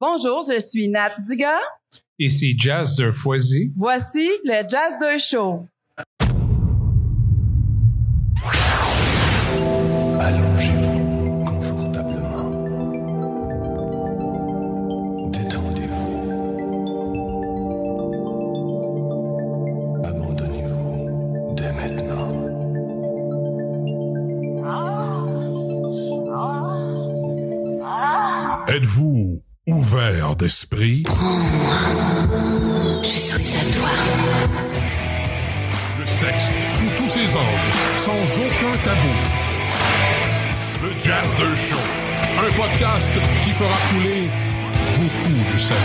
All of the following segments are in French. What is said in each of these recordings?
Bonjour, je suis Nat Dugas. Ici Jazz de Foisy. Voici le Jazz de Show. D'esprit? Je suis à toi. Le sexe sous tous ses angles, sans aucun tabou. Le Jazz de Show, un podcast qui fera couler beaucoup de salive.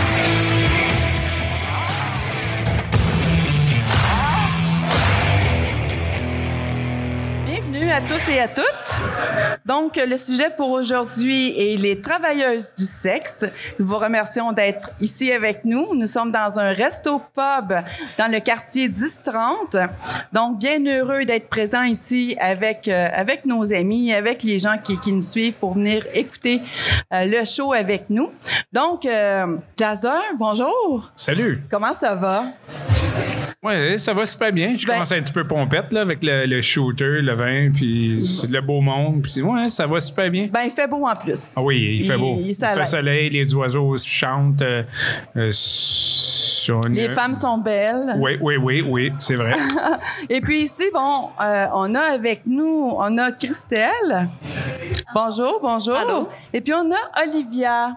Bienvenue à tous et à toutes. Donc, le sujet pour aujourd'hui est les travailleuses du sexe. Nous vous remercions d'être ici avec nous. Nous sommes dans un resto-pub dans le quartier 1030. Donc, bien heureux d'être présents ici avec, euh, avec nos amis, avec les gens qui, qui nous suivent pour venir écouter euh, le show avec nous. Donc, euh, Jazzer, bonjour. Salut. Comment ça va? Ouais, ça va super bien. Je Ben- commence un petit peu pompette là, avec le, le shooter, le vin, puis le beau monde. Puis ouais, ça va super bien. Ben, il fait beau en plus. Ah oui, il fait beau. il fait soleil, les oiseaux chantent. euh, euh, sur une- Les femmes sont belles. Oui, oui, oui, oui, c'est vrai. Et puis ici, bon, euh, on a avec nous, on a Christelle. Bonjour, bonjour. Allô? Et puis on a Olivia.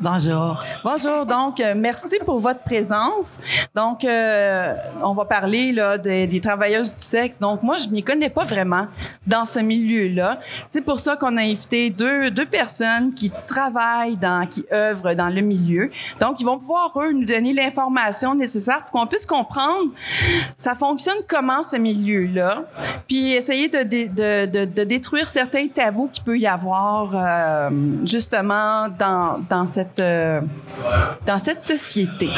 Bonjour. Bonjour. Donc, euh, merci pour votre présence. Donc, euh, on va parler là des, des travailleuses du sexe. Donc, moi, je n'y connais pas vraiment dans ce milieu-là. C'est pour ça qu'on a invité deux, deux personnes qui travaillent dans, qui œuvrent dans le milieu. Donc, ils vont pouvoir eux nous donner l'information nécessaire pour qu'on puisse comprendre ça fonctionne comment ce milieu-là, puis essayer de, de, de, de détruire certains tabous qu'il peut y avoir euh, justement dans, dans, cette, euh, dans cette société.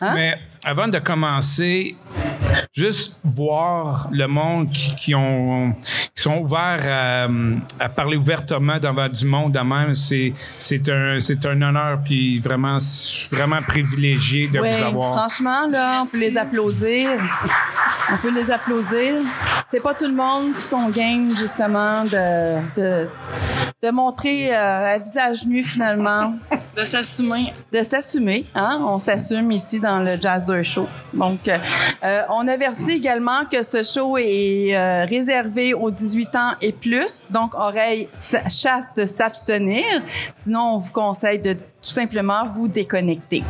Hein? Avant de commencer, juste voir le monde qui, qui ont, qui sont ouverts à, à parler ouvertement devant du monde de même, c'est, c'est, un, c'est un honneur, puis vraiment, je suis vraiment privilégié de Oui, vous avoir. franchement, là, on peut les applaudir. On peut les applaudir. C'est pas tout le monde qui sont game, justement, de, de, de montrer euh, à visage nu, finalement, De s'assumer. de s'assumer. Hein? On s'assume ici dans le Show. Donc, euh, euh, on avertit également que ce show est euh, réservé aux 18 ans et plus. Donc, oreilles sa- chastes s'abstenir. Sinon, on vous conseille de tout simplement vous déconnecter.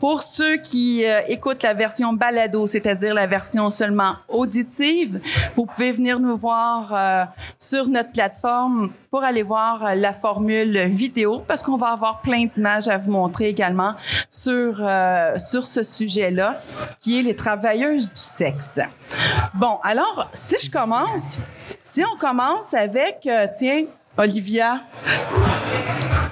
Pour ceux qui euh, écoutent la version balado, c'est-à-dire la version seulement auditive, vous pouvez venir nous voir euh, sur notre plateforme pour aller voir euh, la formule vidéo parce qu'on va avoir plein d'images à vous montrer également sur euh, sur ce sujet-là qui est les travailleuses du sexe. Bon, alors si je commence, si on commence avec euh, tiens Olivia,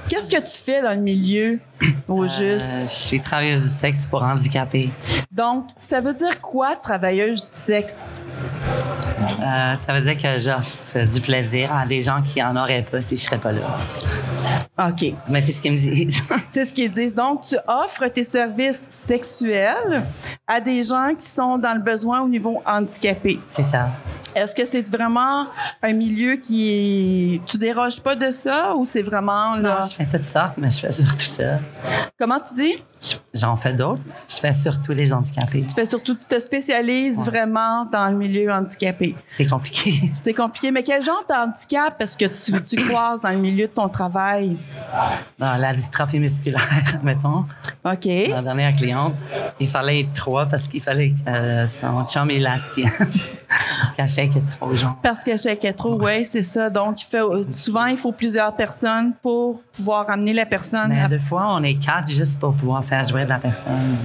qu'est-ce que tu fais dans le milieu au Euh, juste? je suis travailleuse du sexe pour handicapés. Donc, ça veut dire quoi, travailleuse du sexe? Euh, ça veut dire que j'offre du plaisir à des gens qui en auraient pas si je serais pas là. OK. Mais c'est ce qu'ils me disent. C'est ce qu'ils disent. Donc, tu offres tes services sexuels à des gens qui sont dans le besoin au niveau handicapé. c'est ça. Est-ce que c'est vraiment un milieu qui est... Tu déroges pas de ça ou c'est vraiment là... Non, je fais toutes sortes, mais je fais surtout ça. Comment tu dis? Je- J'en fais d'autres. Je fais surtout les handicapés. Tu fais surtout, tu te spécialises Ouais. vraiment dans le milieu handicapé. C'est compliqué. C'est compliqué. Mais quel genre de handicap est-ce que tu, tu croises dans le milieu de ton travail? Dans la dystrophie musculaire, mettons. OK. La dernière cliente, il fallait être trois parce qu'il fallait euh, son chum et la tienne. Parce qu'elle est trop genre. Parce que chèque est trop, oui, c'est ça. Donc, il fait, souvent, il faut plusieurs personnes pour pouvoir amener la personne. Mais à- des fois, on est quatre juste pour pouvoir faire jouer la personne.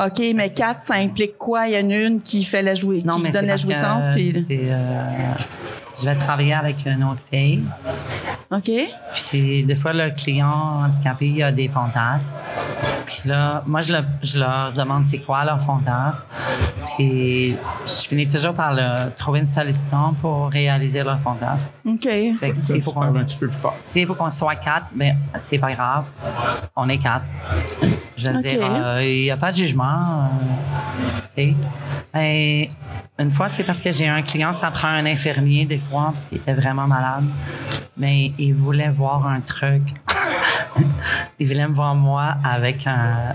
OK, mais quatre, ça implique quoi? Il y en a une qui fait la jouer, Non, qui mais donne la jouissance, puis... c'est, je vais travailler avec une autre fille. OK? Puis c'est- des fois, le client handicapé il a des fantasmes. Puis là, moi, je, le- je leur demande c'est quoi leur fantasme. Puis je finis toujours par le- trouver une solution pour réaliser leur fantasme. OK. Fait que Là, s'il faut qu'on parles un petit peu plus fort. s'il faut qu'on soit quatre, ben, c'est pas grave. On est quatre. Je veux dire, euh, il n'y a pas de jugement. euh, tu sais. Et une fois, c'est parce que j'ai un client, ça prend un infirmier des fois, parce qu'il était vraiment malade. Mais il voulait voir un truc. il voulait me voir moi avec un,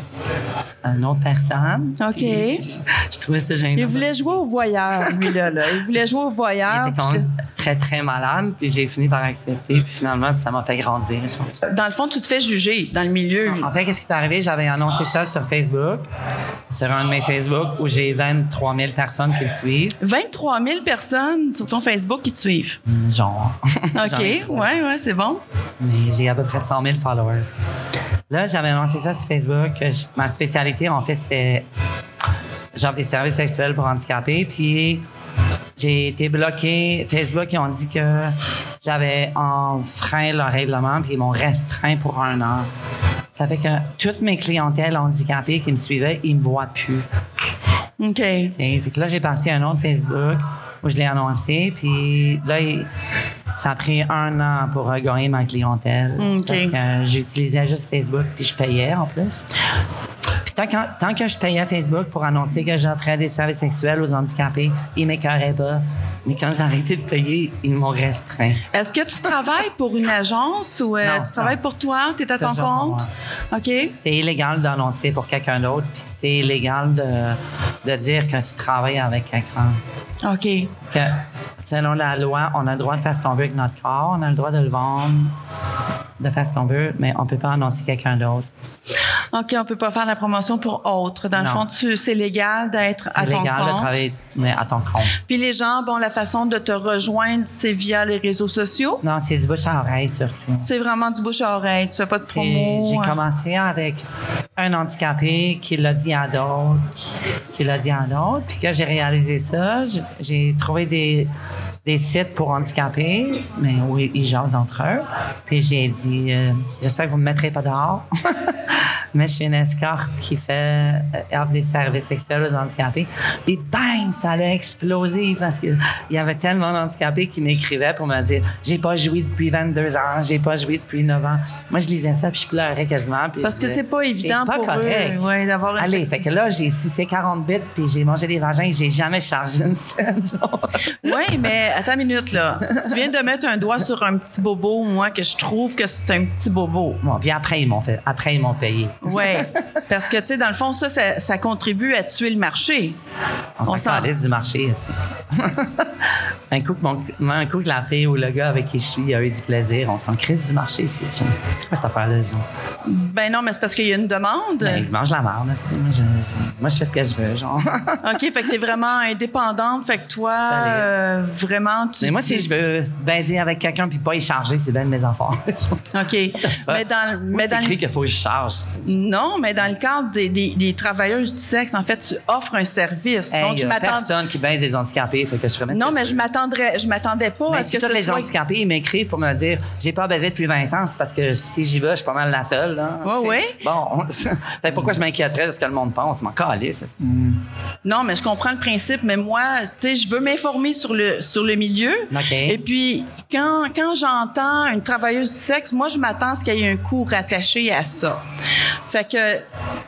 une autre personne. OK. Je, je trouvais ça gênant. Il voulait jouer au voyeur, lui-là. Là. Il voulait jouer au Il voyeur. était quand même très, très malade. Puis j'ai fini par accepter. Puis finalement, ça m'a fait grandir. Dans le fond, tu te fais juger dans le milieu. En fait, qu'est-ce qui est arrivé? J'avais annoncé ça sur Facebook, sur un de mes Facebook où j'ai 23 000 personnes qui le suivent. 23 000 personnes sur ton Facebook qui te suivent. Genre. OK. Ouais, ouais, c'est bon. Mais j'ai à peu près 100 000 followers. Là, j'avais annoncé ça sur Facebook. je- ma spécialité, en fait, c'est genre des services sexuels pour handicapés. Puis j'ai été bloqué. Facebook, ils ont dit que j'avais enfreint leur règlement, puis ils m'ont restreint pour un an. Ça fait que toutes mes clientèles handicapées qui me suivaient, ils me voient plus. OK. Fait que là, j'ai parti un autre Facebook où je l'ai annoncé. Puis là, ça a pris un an pour regagner ma clientèle. OK. Parce que j'utilisais juste Facebook puis je payais en plus. Tant que, tant que je payais Facebook pour annoncer que j'offrais des services sexuels aux handicapés, ils m'écœuraient pas. Mais quand j'ai arrêté de payer, ils m'ont restreint. Est-ce que tu travailles pour une agence ou euh, Non, tu travailles pour toi? Tu es à ton compte? OK. C'est illégal d'annoncer pour quelqu'un d'autre, puis c'est illégal de, de dire que tu travailles avec quelqu'un. OK. Parce que selon la loi, on a le droit de faire ce qu'on veut avec notre corps, on a le droit de le vendre, de faire ce qu'on veut, mais on peut pas annoncer quelqu'un d'autre. OK, on peut pas faire la promotion pour autre. Dans le fond, tu, c'est légal d'être à C'est ton légal de compte. travailler mais à ton compte. Puis les gens, bon, la façon de te rejoindre, c'est via les réseaux sociaux? Non, c'est du bouche à oreille surtout. C'est vraiment du bouche à oreille. Tu fais pas de C'est- promo. J'ai hein? commencé avec un handicapé qui l'a dit à d'autres, qui l'a dit à d'autres. Puis quand j'ai réalisé ça, j'ai trouvé des, des sites pour handicapés, mais où ils jasent entre eux. Puis j'ai dit, euh, j'espère que vous me mettrez pas dehors. mais je suis une escorte qui fait euh, offre des services sexuels aux handicapés. Puis bang, ça a explosé parce qu'il y avait tellement d'handicapés qui m'écrivaient pour me dire, j'ai pas joué depuis 22 ans, j'ai pas joué depuis 9 ans. Moi, je lisais ça puis je pleurais quasiment. puis Parce que c'est pas évident pas pour correct. eux ouais, d'avoir une Allez, fait que là, j'ai sucé 40 bits puis j'ai mangé des vagins et j'ai jamais chargé une scène. Oui, mais attends une minute, là. Tu viens de mettre un doigt sur un petit bobo, moi, que je trouve que c'est un petit bobo. Bon, puis après, ils m'ont fait, après, ils m'ont payé. Oui. Parce que, tu sais, dans le fond, ça, ça, ça contribue à tuer le marché. On, On s'en calisse du marché. un, coup que mon, un coup que la fille ou le gars avec qui je suis a eu du plaisir, on s'en crise du marché ici. C'est quoi cette affaire-là? genre? Ben non, mais c'est parce qu'il y a une demande. Ben, je mange la merde. aussi. Moi je, moi, je fais ce que je veux. Genre. OK, fait que t'es vraiment indépendante. Fait que toi, euh, vraiment, tu. Mais moi, si je veux baiser avec quelqu'un puis pas y charger, c'est bien de mes affaires. OK. mais dans, mais dans écrit qu'il faut que je charge. Non, mais dans le cadre des, des, des travailleuses du sexe, en fait, tu offres un service. Hey, Donc, y je a m'attends. personne qui baise des handicapés. Fait que je ferais Non, mais je m'attendrais, je m'attendais pas Mais à ce si que tous les soit. handicapés ils m'écrivent pour me dire j'ai pas baisé depuis 20 ans, c'est parce que si j'y vais, je suis pas mal la seule. Là. Ouais, C'est- ouais. Bon, fait que pourquoi je m'inquiéterais de ce que le monde pense? M'en calisse. Non, mais je comprends le principe, mais moi, tu sais, je veux m'informer sur le, sur le milieu. Et puis, quand, quand j'entends une travailleuse du sexe, moi, je m'attends à ce qu'il y ait un coût rattaché à ça. Fait que,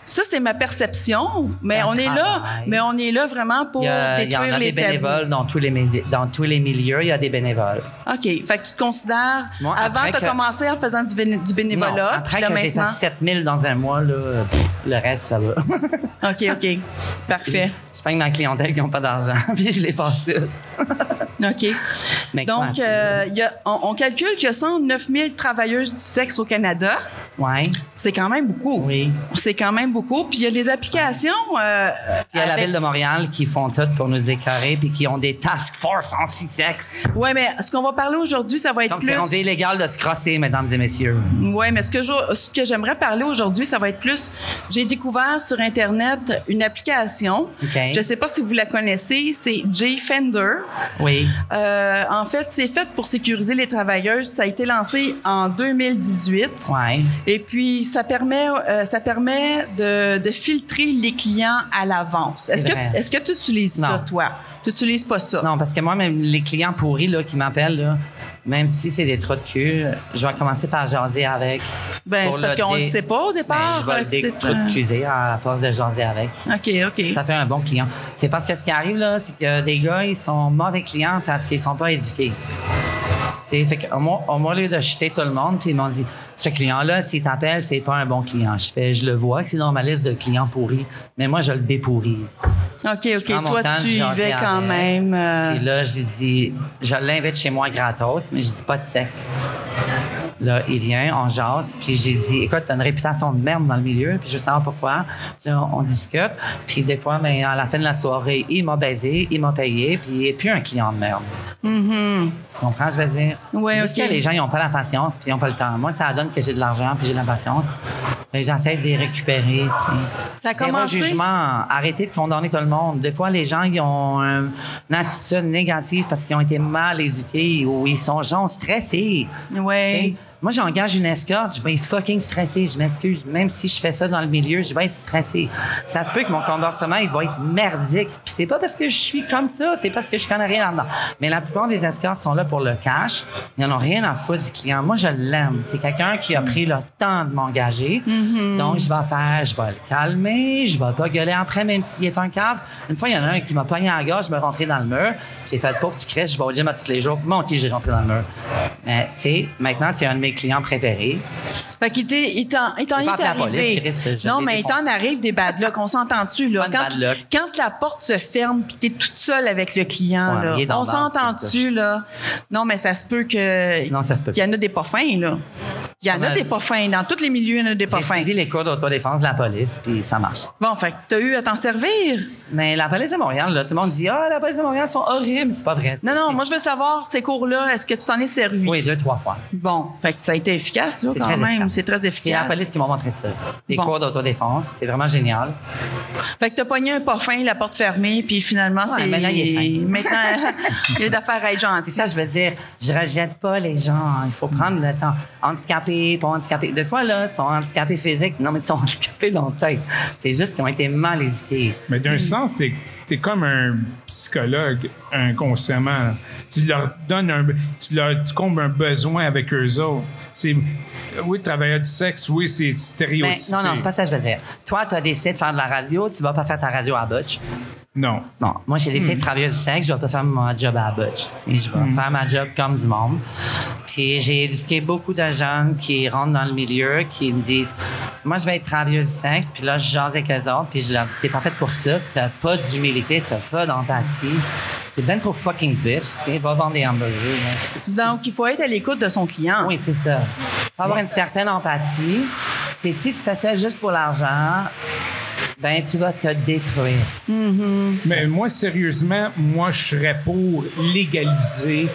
ça, c'est ma perception, mais on est là, mais on est là vraiment pour a, détruire les tabous. Dans tous les milieux. Il y a des bénévoles. OK. Fait que tu te considères, Moi, avant, tu as que- commencé en faisant du, béné- du Non, bénévolat. après là, que j'ai fait maintenant- 7000 dans un mois, là, pff, le reste, ça va. OK, OK. Parfait. je paye ma clientèle qui n'ont pas d'argent, puis je les passe. OK. Mais Donc, euh, y a- on, on calcule qu'il y a 109 000 travailleuses du sexe au Canada. ouais. C'est quand même beaucoup. Oui. C'est quand même beaucoup. Puis il y a les applications. euh, Puis il y a la ville de Montréal qui font tout pour nous décorer, puis qui ont des task force anti-sexe. Ouais, mais ce qu'on va parler aujourd'hui, ça va être Comme plus. c'est rendu illégal de se crosser, mesdames et messieurs. Oui, mais ce que, je- ce que j'aimerais parler aujourd'hui, ça va être plus. J'ai découvert sur Internet une application. Je ne sais pas si vous la connaissez, c'est J-Fender. Oui. Euh, en fait, c'est fait pour sécuriser les travailleuses. Ça a été lancé en 2018. Ouais. Et puis, ça permet, euh, ça permet de, de filtrer les clients à l'avance. Est-ce que, est-ce que tu utilises ça, toi? Tu n'utilises pas ça? Non, parce que moi, même les clients pourris là, qui m'appellent, là, même si c'est des trous de cul, je vais commencer par jaser avec. Ben, c'est parce qu'on ne sait pas au départ. Ben, je vais que c'est décruiser à force de jaser avec. OK, OK. Ça fait un bon client. C'est parce que ce qui arrive, là, c'est que des gars, ils sont mauvais clients parce qu'ils sont pas éduqués. T'sais, fait au lieu de jeter tout le monde, puis ils m'ont dit, ce client-là, s'il t'appelle, c'est pas un bon client. Je fais, je le vois que c'est dans ma liste de clients pourris, mais moi, je le dépourise. OK, OK. Toi, temps, tu y vais quand avec. même. euh, Puis là, j'ai dit, je l'invite chez moi gratos, mais je dis pas de sexe. Là, il vient, on jase, puis j'ai dit, écoute, t'as une réputation de merde dans le milieu, puis je veux savoir pourquoi. Puis là, on discute, puis des fois, mais à la fin de la soirée, il m'a baisé, il m'a payé, puis il n'est plus un client de merde. Tu comprends, je veux dire? Mm-hmm. Juste ok. que les gens, ils n'ont pas la patience, puis ils n'ont pas le temps. Moi, ça donne que j'ai de l'argent, puis j'ai de la patience. Que J'essaie de les récupérer, tu sais. Ça a commencé- jugement. Arrêtez de condamner tout le monde. Des fois, les gens, ils ont euh, une attitude négative parce qu'ils ont été mal éduqués ou ils sont genre stressés. Ouais. Moi, j'engage une escorte, je vais être fucking stressé. Je m'excuse. Même si je fais ça dans le milieu, je vais être stressé. Ça se peut que mon comportement, il va être merdique. Puis c'est pas parce que je suis comme ça, c'est parce que je connais rien là-dedans. Mais la plupart des escortes sont là pour le cash. Ils en ont rien à foutre du client. Moi, je l'aime. C'est quelqu'un qui a pris le temps de m'engager. Donc, je vais faire, je vais le calmer, je vais pas gueuler après, même s'il est un cave. Une fois, il y en a un qui m'a pogné à la gorge, je me rentré dans le mur. J'ai fait pas que tu crèches, je vais au gym à tous les jours. Moi aussi, j'ai rentré dans le mur. Mais, tu sais, maintenant, c'est un de mes clients préférés. Fait qu'il il t'en il t'en J'ai non, mais il t'en arrive des bad luck. On s'entend-tu, là? Quand, la porte se ferme puis t'es toute seule avec le client, Ouais, là, on s'entend-tu, là? Non, mais ça se peut que. Non, ça se peut Il y en a des pas fins, là. Il y en a des pas fins. Dans tous les milieux, il y en a des pas J'ai fins. suivi les cours d'autodéfense de la police, puis ça marche. Bon, fait que t'as eu à t'en servir? Mais la police de Montréal, là, tout le monde dit Ah, la police de Montréal sont horribles. C'est pas vrai. Non, non, moi, je veux savoir, ces cours-là, est-ce que tu t'en es servi? Oui, deux, trois fois. Bon, fait que ça a été efficace, là, C'est quand très même. efficace. C'est très C'est la efficace. police qui m'a montré ça. Les Bon. cours d'autodéfense, c'est vraiment génial. Fait que t'as pogné un pas fin, la porte fermée, puis finalement, Ouais, c'est. maintenant, il est fin. Maintenant, il y a d'affaires à être gentil. C'est ça, je veux dire, je rejette pas les gens. Il faut prendre le temps. Handicapés, pas handicapés. Des fois, là, ils sont handicapés physiques. Non, mais ils sont handicapés tête. C'est juste qu'ils ont été mal éduqués. Mais d'un sens, t'es es comme un psychologue inconsciemment. Tu leur donnes un, tu leur, tu combles un besoin avec eux autres. C'est, oui, travailleur du sexe, oui, c'est Mais stéréotypé. non, non, c'est pas ça que je veux dire. Toi, tu as décidé de faire de la radio, tu vas pas faire ta radio à Butch. Non. Non, moi, j'ai décidé de travailler du sexe, je vais pas faire mon job à la butch. Et je vais faire ma job comme du monde. Puis j'ai éduqué beaucoup de jeunes qui rentrent dans le milieu, qui me disent Moi, je vais être travailleuse du sexe, puis là, je jase avec eux autres, puis je leur dis T'es pas faite pour ça, t'as pas d'humilité, t'as pas d'empathie. T'es ben trop fucking bitch, tu sais, va vendre des hamburgers. là. Donc, il faut être à l'écoute de son client. Oui, c'est ça. Faut avoir une certaine empathie. Puis si tu fais ça juste pour l'argent, ben tu vas te détruire. Mais moi, sérieusement, moi, je serais pour légaliser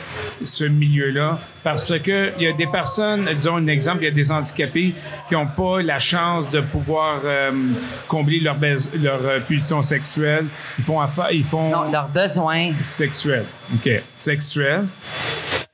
ce milieu-là parce que il y a des personnes, disons un exemple, il y a des handicapés qui n'ont pas la chance de pouvoir euh, combler leur, bais- leur euh, pulsion sexuelle. Ils font affaire, ils font Non, leurs besoins. sexuel. OK. Sexuel.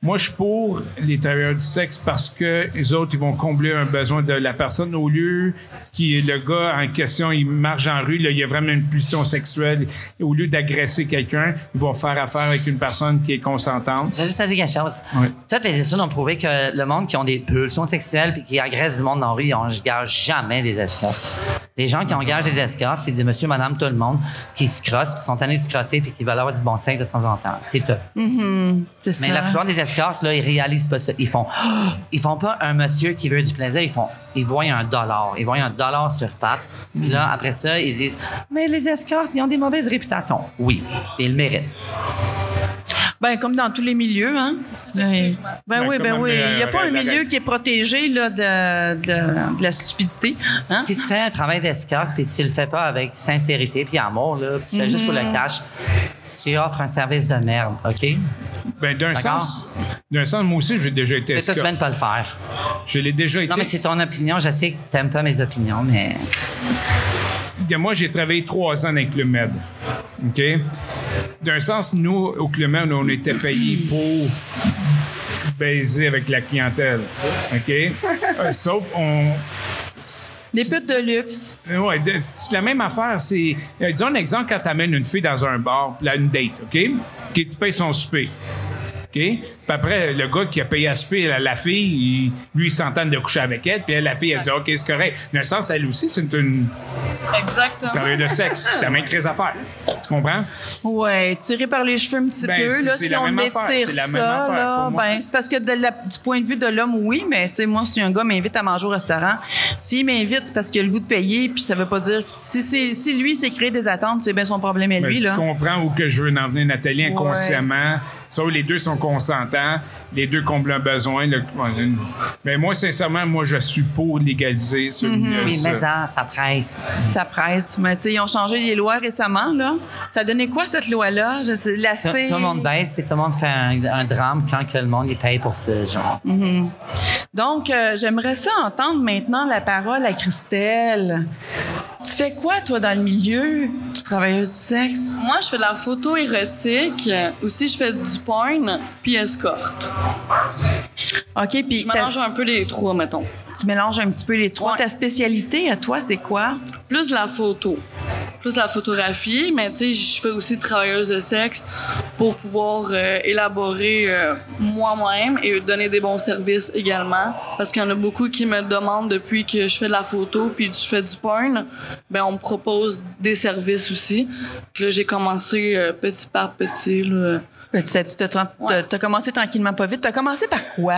Moi, je suis pour les travailleurs du sexe parce que les autres, ils vont combler un besoin de la personne au lieu qui est le gars en question, il marche en rue, là, il y a vraiment une pulsion sexuelle. Au lieu d'agresser quelqu'un, ils vont faire affaire avec une personne qui est consentante. J'ai juste à dire quelque chose. Oui. Toutes les études ont prouvé que le monde qui ont des pulsions sexuelles puis qui agressent du monde dans la rue, ils engagent jamais des escortes. Les gens qui engagent des escortes, c'est des monsieur, madame, tout le monde qui se crossent, puis sont tannés de se crosser puis qui veulent avoir du bon sexe de temps en temps. C'est tout. C'est ça. Mais la plupart des escortes, là, ils réalisent pas ça. Ils font, ils font pas un monsieur qui veut du plaisir. Ils font, ils voient un dollar. Ils voient un dollar sur patte. Puis là, après ça, ils disent, mais les escortes, ils ont des mauvaises réputations. Oui. Ils le méritent. Ben, comme dans tous les milieux, hein? Ben, ben Ben, oui, ben oui. Il n'y a pas un milieu qui est protégé là, de, de- de la stupidité. Hein? Si tu fais un travail d'escorte, puis tu le fais pas avec sincérité puis amour, là, puis tu fais juste pour le cash, tu offres un service de merde, OK? Ben, d'un sens, D'un sens, moi aussi, j'ai déjà été escorte. de pas le faire. Je l'ai déjà été. Non, mais c'est ton opinion. Je sais que t'aimes pas mes opinions, mais. Moi, j'ai travaillé trois ans dans le Med. OK? D'un sens, nous, au Med, on était payés pour baiser avec la clientèle. OK? Euh, sauf, on. Des putes de luxe. Ouais, de- c'est la même affaire. C'est, euh, disons un exemple quand tu amènes une fille dans un bar, là, une date, OK? Qui tu payes son souper. OK? Puis après, le gars qui a payé à souper, la, la fille, il- lui, il s'entend de coucher avec elle. Puis elle, la fille, elle dit OK, c'est correct. Dans un sens, elle aussi, c'est une Exactement. de sexe. C'est la même crise à faire. Tu comprends? Ouais, tiré par les cheveux un petit Ben, peu. Là, c'est si la on même affaire, étire c'est la ça, là, ben, c'est parce que de la- du point de vue de l'homme, oui, mais c'est moi, si un gars m'invite à manger au restaurant, s'il m'invite c'est parce qu'il a le goût de payer, puis ça veut pas dire que si, c'est- si lui s'est créé des attentes, c'est bien son problème à Ben, lui. tu là. comprends où que je veux en venir, Nathalie, inconsciemment. Soit les deux sont consentants, les deux comblent un besoin. le- une- Mais moi, sincèrement, moi, je suis pour légaliser ce, Mm-hmm. Oui, ça. mais ça, ça presse. Ça presse. Mais tu sais, ils ont changé les lois récemment, là. Ça donnait quoi, cette loi-là? La Tout, C- tout le monde baisse, puis tout le monde fait un, un drame quand que le monde il paye pour ce genre. Donc, euh, j'aimerais ça entendre maintenant la parole à Christelle. Tu fais quoi, toi, dans le milieu du travailleuse du sexe? Moi, je fais de la photo érotique. Aussi, je fais du porn, puis escorte. OK, puis Je mélange un peu les trois, mettons. tu mélanges un petit peu les trois. Ouais. Ta spécialité, à toi, c'est quoi? Plus la photo. Plus la photographie, mais tu sais, je fais aussi travailleuse de sexe pour pouvoir euh, élaborer euh, moi-même et donner des bons services également. Parce qu'il y en a beaucoup qui me demandent depuis que je fais de la photo puis je fais du porn, ben on me propose des services aussi. Là, j'ai commencé euh, petit par petit. Là. Tra- Ouais. t'as commencé tranquillement pas vite. T'as commencé par quoi?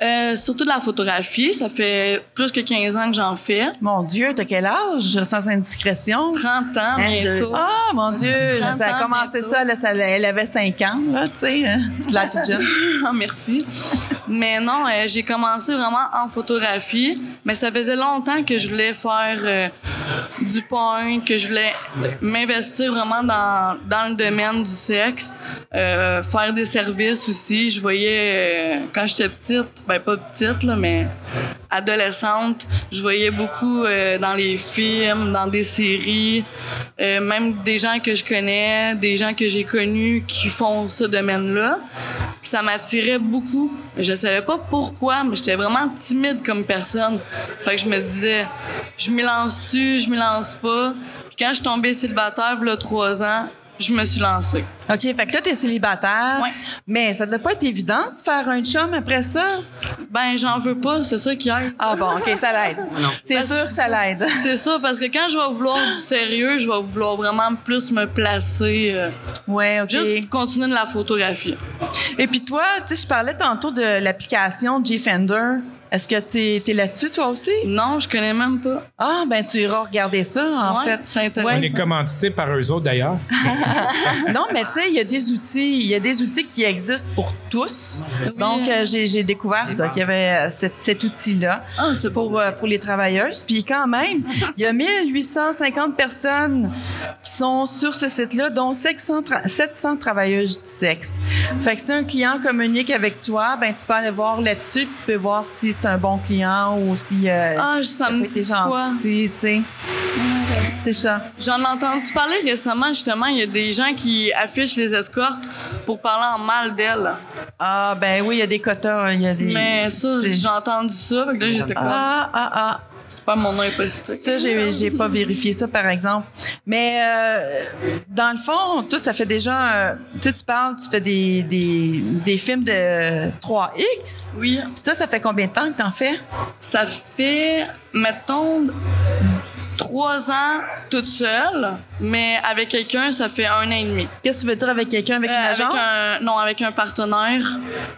Euh, surtout de la photographie, ça fait plus que 15 ans que j'en fais. Mon Dieu, t'as quel âge, sans indiscrétion? 30 ans bientôt. Ah, mon Dieu! 30 Ça a commencé bientôt. ça, là, ça, elle avait 5 ans, là, tu sais. hein. Tu l'as toute jeune. Ah, merci. Mais non, euh, j'ai commencé vraiment en photographie, mais ça faisait longtemps que je voulais faire euh, du porn, que je voulais m'investir vraiment dans, dans le domaine du sexe, euh, faire des services aussi. Je voyais, euh, quand j'étais petite, ben pas petite, là, mais adolescente, je voyais beaucoup euh, dans les films, dans des séries, euh, même des gens que je connais, des gens que j'ai connus qui font ce domaine-là. Ça m'attirait beaucoup. Je savais pas pourquoi, mais j'étais vraiment timide comme personne. Fait que je me disais, je m'y lance-tu, je m'y lance pas? Puis quand je suis tombée célibataire, a trois ans, je me suis lancée. OK, fait que là, t'es célibataire. Ouais. Mais ça doit pas être évident de faire un chum après ça? Ben, j'en veux pas, c'est ça qui aide. Ah bon, OK, ça l'aide. C'est sûr que ça l'aide. C'est ça, parce que quand je vais vouloir du sérieux, je vais vouloir vraiment plus me placer. euh, Ouais, OK. Juste continuer de la photographie. Et puis toi, tu sais, je parlais tantôt de l'application G-Fender. Est-ce que t'es es, là-dessus, toi aussi? Non, je connais même pas. Ah, ben tu iras regarder ça, en Ouais, fait. On est commandité par eux autres, d'ailleurs. Non, mais tu sais, il y a des outils, il y a des outils qui existent pour tous. Donc, euh, j'ai découvert ça, qu'il y avait euh, cet, cet outil-là Ah, pour, euh, pour les travailleuses. Puis quand même, il y a 1850 personnes qui sont sur ce site-là, dont 700, tra- 700 travailleuses du sexe. Fait que si un client communique avec toi, ben tu peux aller voir là-dessus, puis tu peux voir si c'est un bon client ou si euh, Ah, ça me dit gentil, tu sais. C'est ça. J'en ai entendu parler récemment, justement. Il y a des gens qui affichent les escortes pour parler en mal d'elles. Ah, ben oui, il y a des quotas, il y a des... Mais ça, j'ai entendu ça. Fait que là, j'étais Ah, ah, ah. C'est pas mon nom imposité. Ça, j'ai, j'ai pas vérifié ça, par exemple. Mais euh, dans le fond, toi, ça fait déjà... euh, tu sais, tu parles, tu fais des, des, des films de 3X. Oui. Puis ça, ça fait combien de temps que t'en fais? Ça fait, mettons, trois ans toute seule, mais avec quelqu'un, ça fait un an et demi. Qu'est-ce que tu veux dire avec quelqu'un, avec Euh, une agence? un, non, avec un partenaire.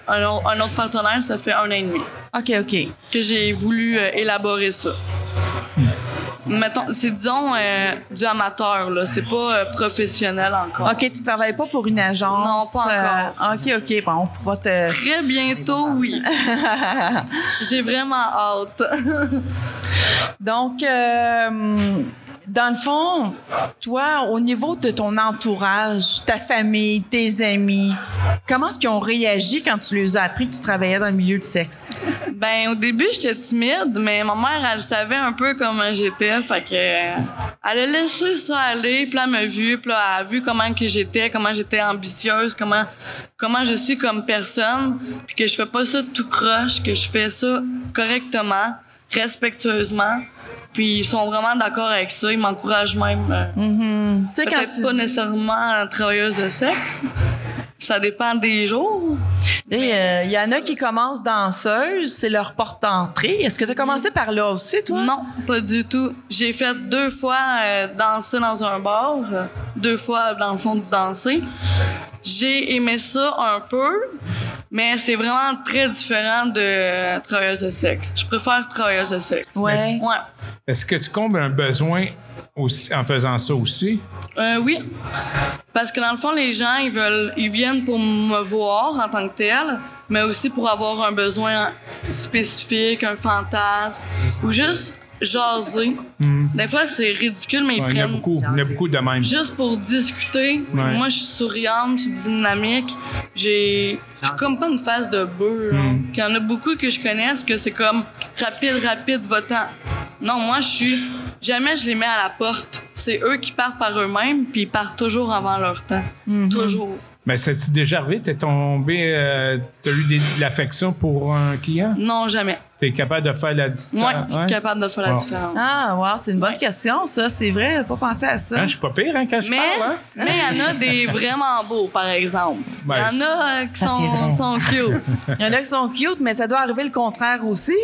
Un, au- un autre partenaire, ça fait un an et demi OK, OK. que j'ai voulu euh, élaborer ça. Mettons, c'est disons euh, du amateur, là. C'est pas euh, professionnel encore. OK, tu travailles pas pour une agence? Non, pas encore. euh, OK, OK. Bon, on pourra te... Très bientôt, oui. J'ai vraiment hâte. Donc, euh, Dans le fond, toi, au niveau de ton entourage, ta famille, tes amis, comment est-ce qu'ils ont réagi quand tu leur as appris que tu travaillais dans le milieu du sexe? Ben, au début, j'étais timide, mais ma mère, elle savait un peu comment j'étais. Fait que, elle a laissé ça aller, puis elle m'a vu, puis elle a vu comment que j'étais, comment j'étais ambitieuse, comment, comment je suis comme personne, puis que je fais pas ça tout croche, que je fais ça correctement, respectueusement. Puis ils sont vraiment d'accord avec ça, ils m'encouragent même. euh, Tu sais, quand Peut-être tu pas dis- nécessairement travailleuse de sexe. Ça dépend des jours. Et, euh, il y en a qui commencent danseuses, c'est leur porte d'entrée. Est-ce que tu as commencé par là aussi, toi? Non, pas du tout. J'ai fait deux fois euh, danser dans un bar, deux fois dans le fond de danser. J'ai aimé ça un peu, mais c'est vraiment très différent de euh, travailleuse de sexe. Je préfère travailleuse de sexe. Ouais. Ouais. Est-ce que tu combles un besoin aussi, en faisant ça aussi? Euh, oui. Parce que dans le fond, les gens, ils veulent, ils viennent pour me voir en tant que tel, mais aussi pour avoir un besoin spécifique, un fantasme, ou juste jaser. Des fois, c'est ridicule, mais ils Ouais, il y en a prennent beaucoup, il y en a beaucoup de même. juste pour discuter. Ouais. Moi, je suis souriante, je suis dynamique. J'ai comme pas une phase de bœuf. Hmm. Qu'il y en a beaucoup que je connaisse que c'est comme rapide, rapide, votant. Non, moi, je suis. Jamais je les mets à la porte. C'est eux qui partent par eux-mêmes, puis ils partent toujours avant leur temps. Mm-hmm. Toujours. Mais c'est déjà arrivé? T'es tombé, euh, t'as eu des- de l'affection pour un client? Non, jamais. T'es capable de faire la distance? Moi, je suis capable de faire la Wow. différence. Ah, wow, c'est une bonne question, ça. C'est vrai, pas pensé à ça. Hein, je suis pas pire hein, quand je Mais parle, hein? mais il y en a des vraiment beaux, par exemple. Il y en a euh, qui Ça, c'est sont, vrai. sont cute. Il y en a qui sont cute, mais ça doit arriver le contraire aussi.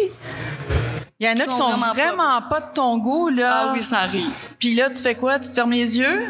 Il y en a Qui qui sont vraiment vraiment pas de ton goût, là. Ah oui, ça arrive. Puis là, tu fais quoi? Tu te fermes les yeux?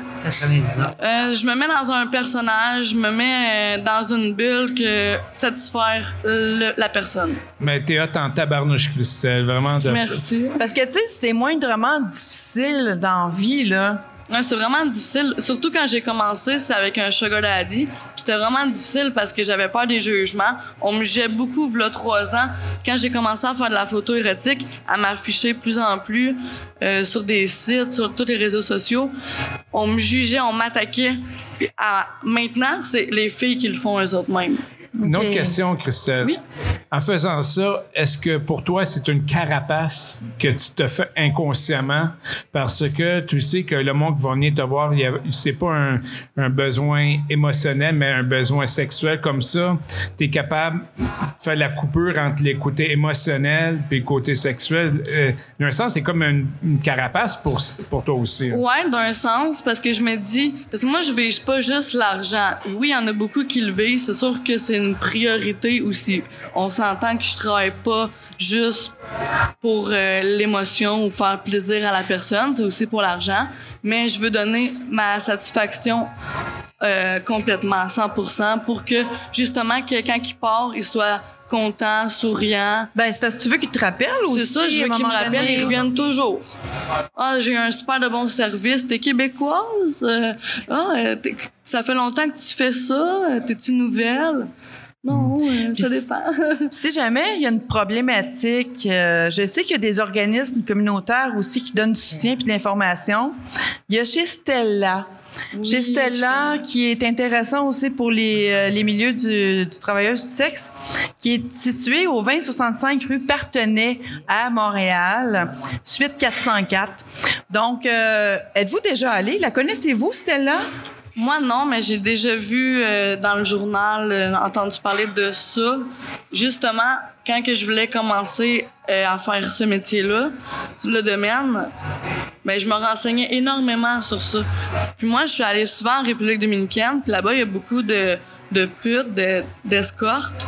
Euh, je me mets dans un personnage, je me mets euh, dans une bulle que satisfaire le- la personne. Mais t'es hot en tabarnouche, Christelle. Vraiment. De... Merci. Parce que, tu sais, c'était moindrement difficile dans la vie, là. Ouais, c'est vraiment difficile. Surtout quand j'ai commencé, c'est avec un sugar daddy. C'était vraiment difficile parce que j'avais peur des jugements. On me jugeait beaucoup, v'là trois ans. Quand j'ai commencé à faire de la photo érotique, à m'afficher plus en plus euh, sur des sites, sur tous les réseaux sociaux, on me jugeait, on m'attaquait. Maintenant, c'est les filles qui le font eux autres mêmes. Une autre question, Christelle. Oui. En faisant ça, est-ce que pour toi, c'est une carapace que tu te fais inconsciemment parce que tu sais que le monde qui va venir te voir, c'est pas un, un besoin émotionnel, mais un besoin sexuel comme ça. Tu es capable de faire la coupure entre les côtés émotionnels et le côté sexuel. Euh, D'un sens, c'est comme une, une carapace pour, pour toi aussi. hein. Ouais, d'un sens, parce que je me dis, parce que moi, je vise pas juste l'argent. Oui, il y en a beaucoup qui le visent. C'est sûr que c'est une priorité aussi. On s'entend que je travaille pas juste pour euh, l'émotion ou faire plaisir à la personne. C'est aussi pour l'argent. Mais je veux donner ma satisfaction euh, complètement, à 100%, pour que, justement, quelqu'un qui part, il soit content, souriant, Ben, c'est parce que tu veux qu'ils te rappellent aussi. c'est ça, je veux un qu'ils me rappellent, ils reviennent toujours. Ah, j'ai un super de bon service, t'es québécoise? Euh, ah, ça fait longtemps que tu fais ça, t'es-tu nouvelle? Non, euh, ça Puis dépend. Si jamais il y a une problématique, euh, je sais qu'il y a des organismes communautaires aussi qui donnent du soutien et de l'information. Il y a chez Stella. chez Stella, qui est intéressant aussi pour les, euh, les milieux du, du travailleur du sexe, qui est situé au 2065 rue Partenay à Montréal, suite 404. Donc, euh, êtes-vous déjà allé? La connaissez-vous, Stella? Moi, non, mais j'ai déjà vu euh, dans le journal, euh, entendu parler de ça. Justement, quand que je voulais commencer euh, à faire ce métier-là, le domaine, ben, je me renseignais énormément sur ça. Puis moi, je suis allée souvent en République dominicaine, puis là-bas, il y a beaucoup de, de putes, de- d'escortes.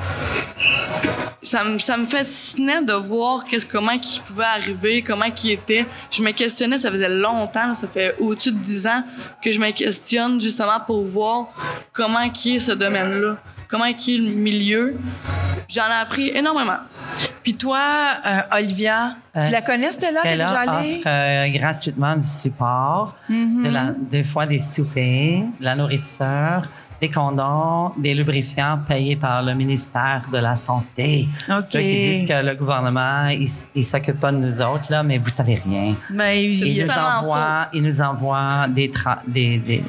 ça me, ça me fascinait de voir qu'est-ce, comment qui pouvait arriver, comment qui était. Je me questionnais, ça faisait longtemps, ça fait au-dessus de 10 ans que je me questionne justement pour voir comment qui est ce domaine-là, comment qui est le milieu. J'en ai appris énormément. Puis toi, euh, Olivia, tu Euh, la connais, Stella? T'es Stella déjà allée? offre euh, gratuitement du support, Mm-hmm. de la- des fois des soupers, de la nourriture, des condoms, des lubrifiants payés par le ministère de la Santé. OK. Ceux qui disent que le gouvernement, il, il s'occupe pas de nous autres, là, mais vous savez rien. Mais Il nous envoie, il nous envoie des, tra- des, des...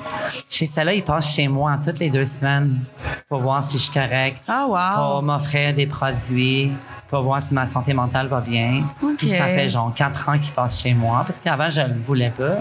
Chez cela, il passe chez moi toutes les deux semaines pour voir si je suis correct, Ah, pour wow. m'offrir des produits, pour voir si ma santé mentale va bien. OK. Puis ça fait genre quatre ans qu'il passe chez moi parce qu'avant, je ne le voulais pas.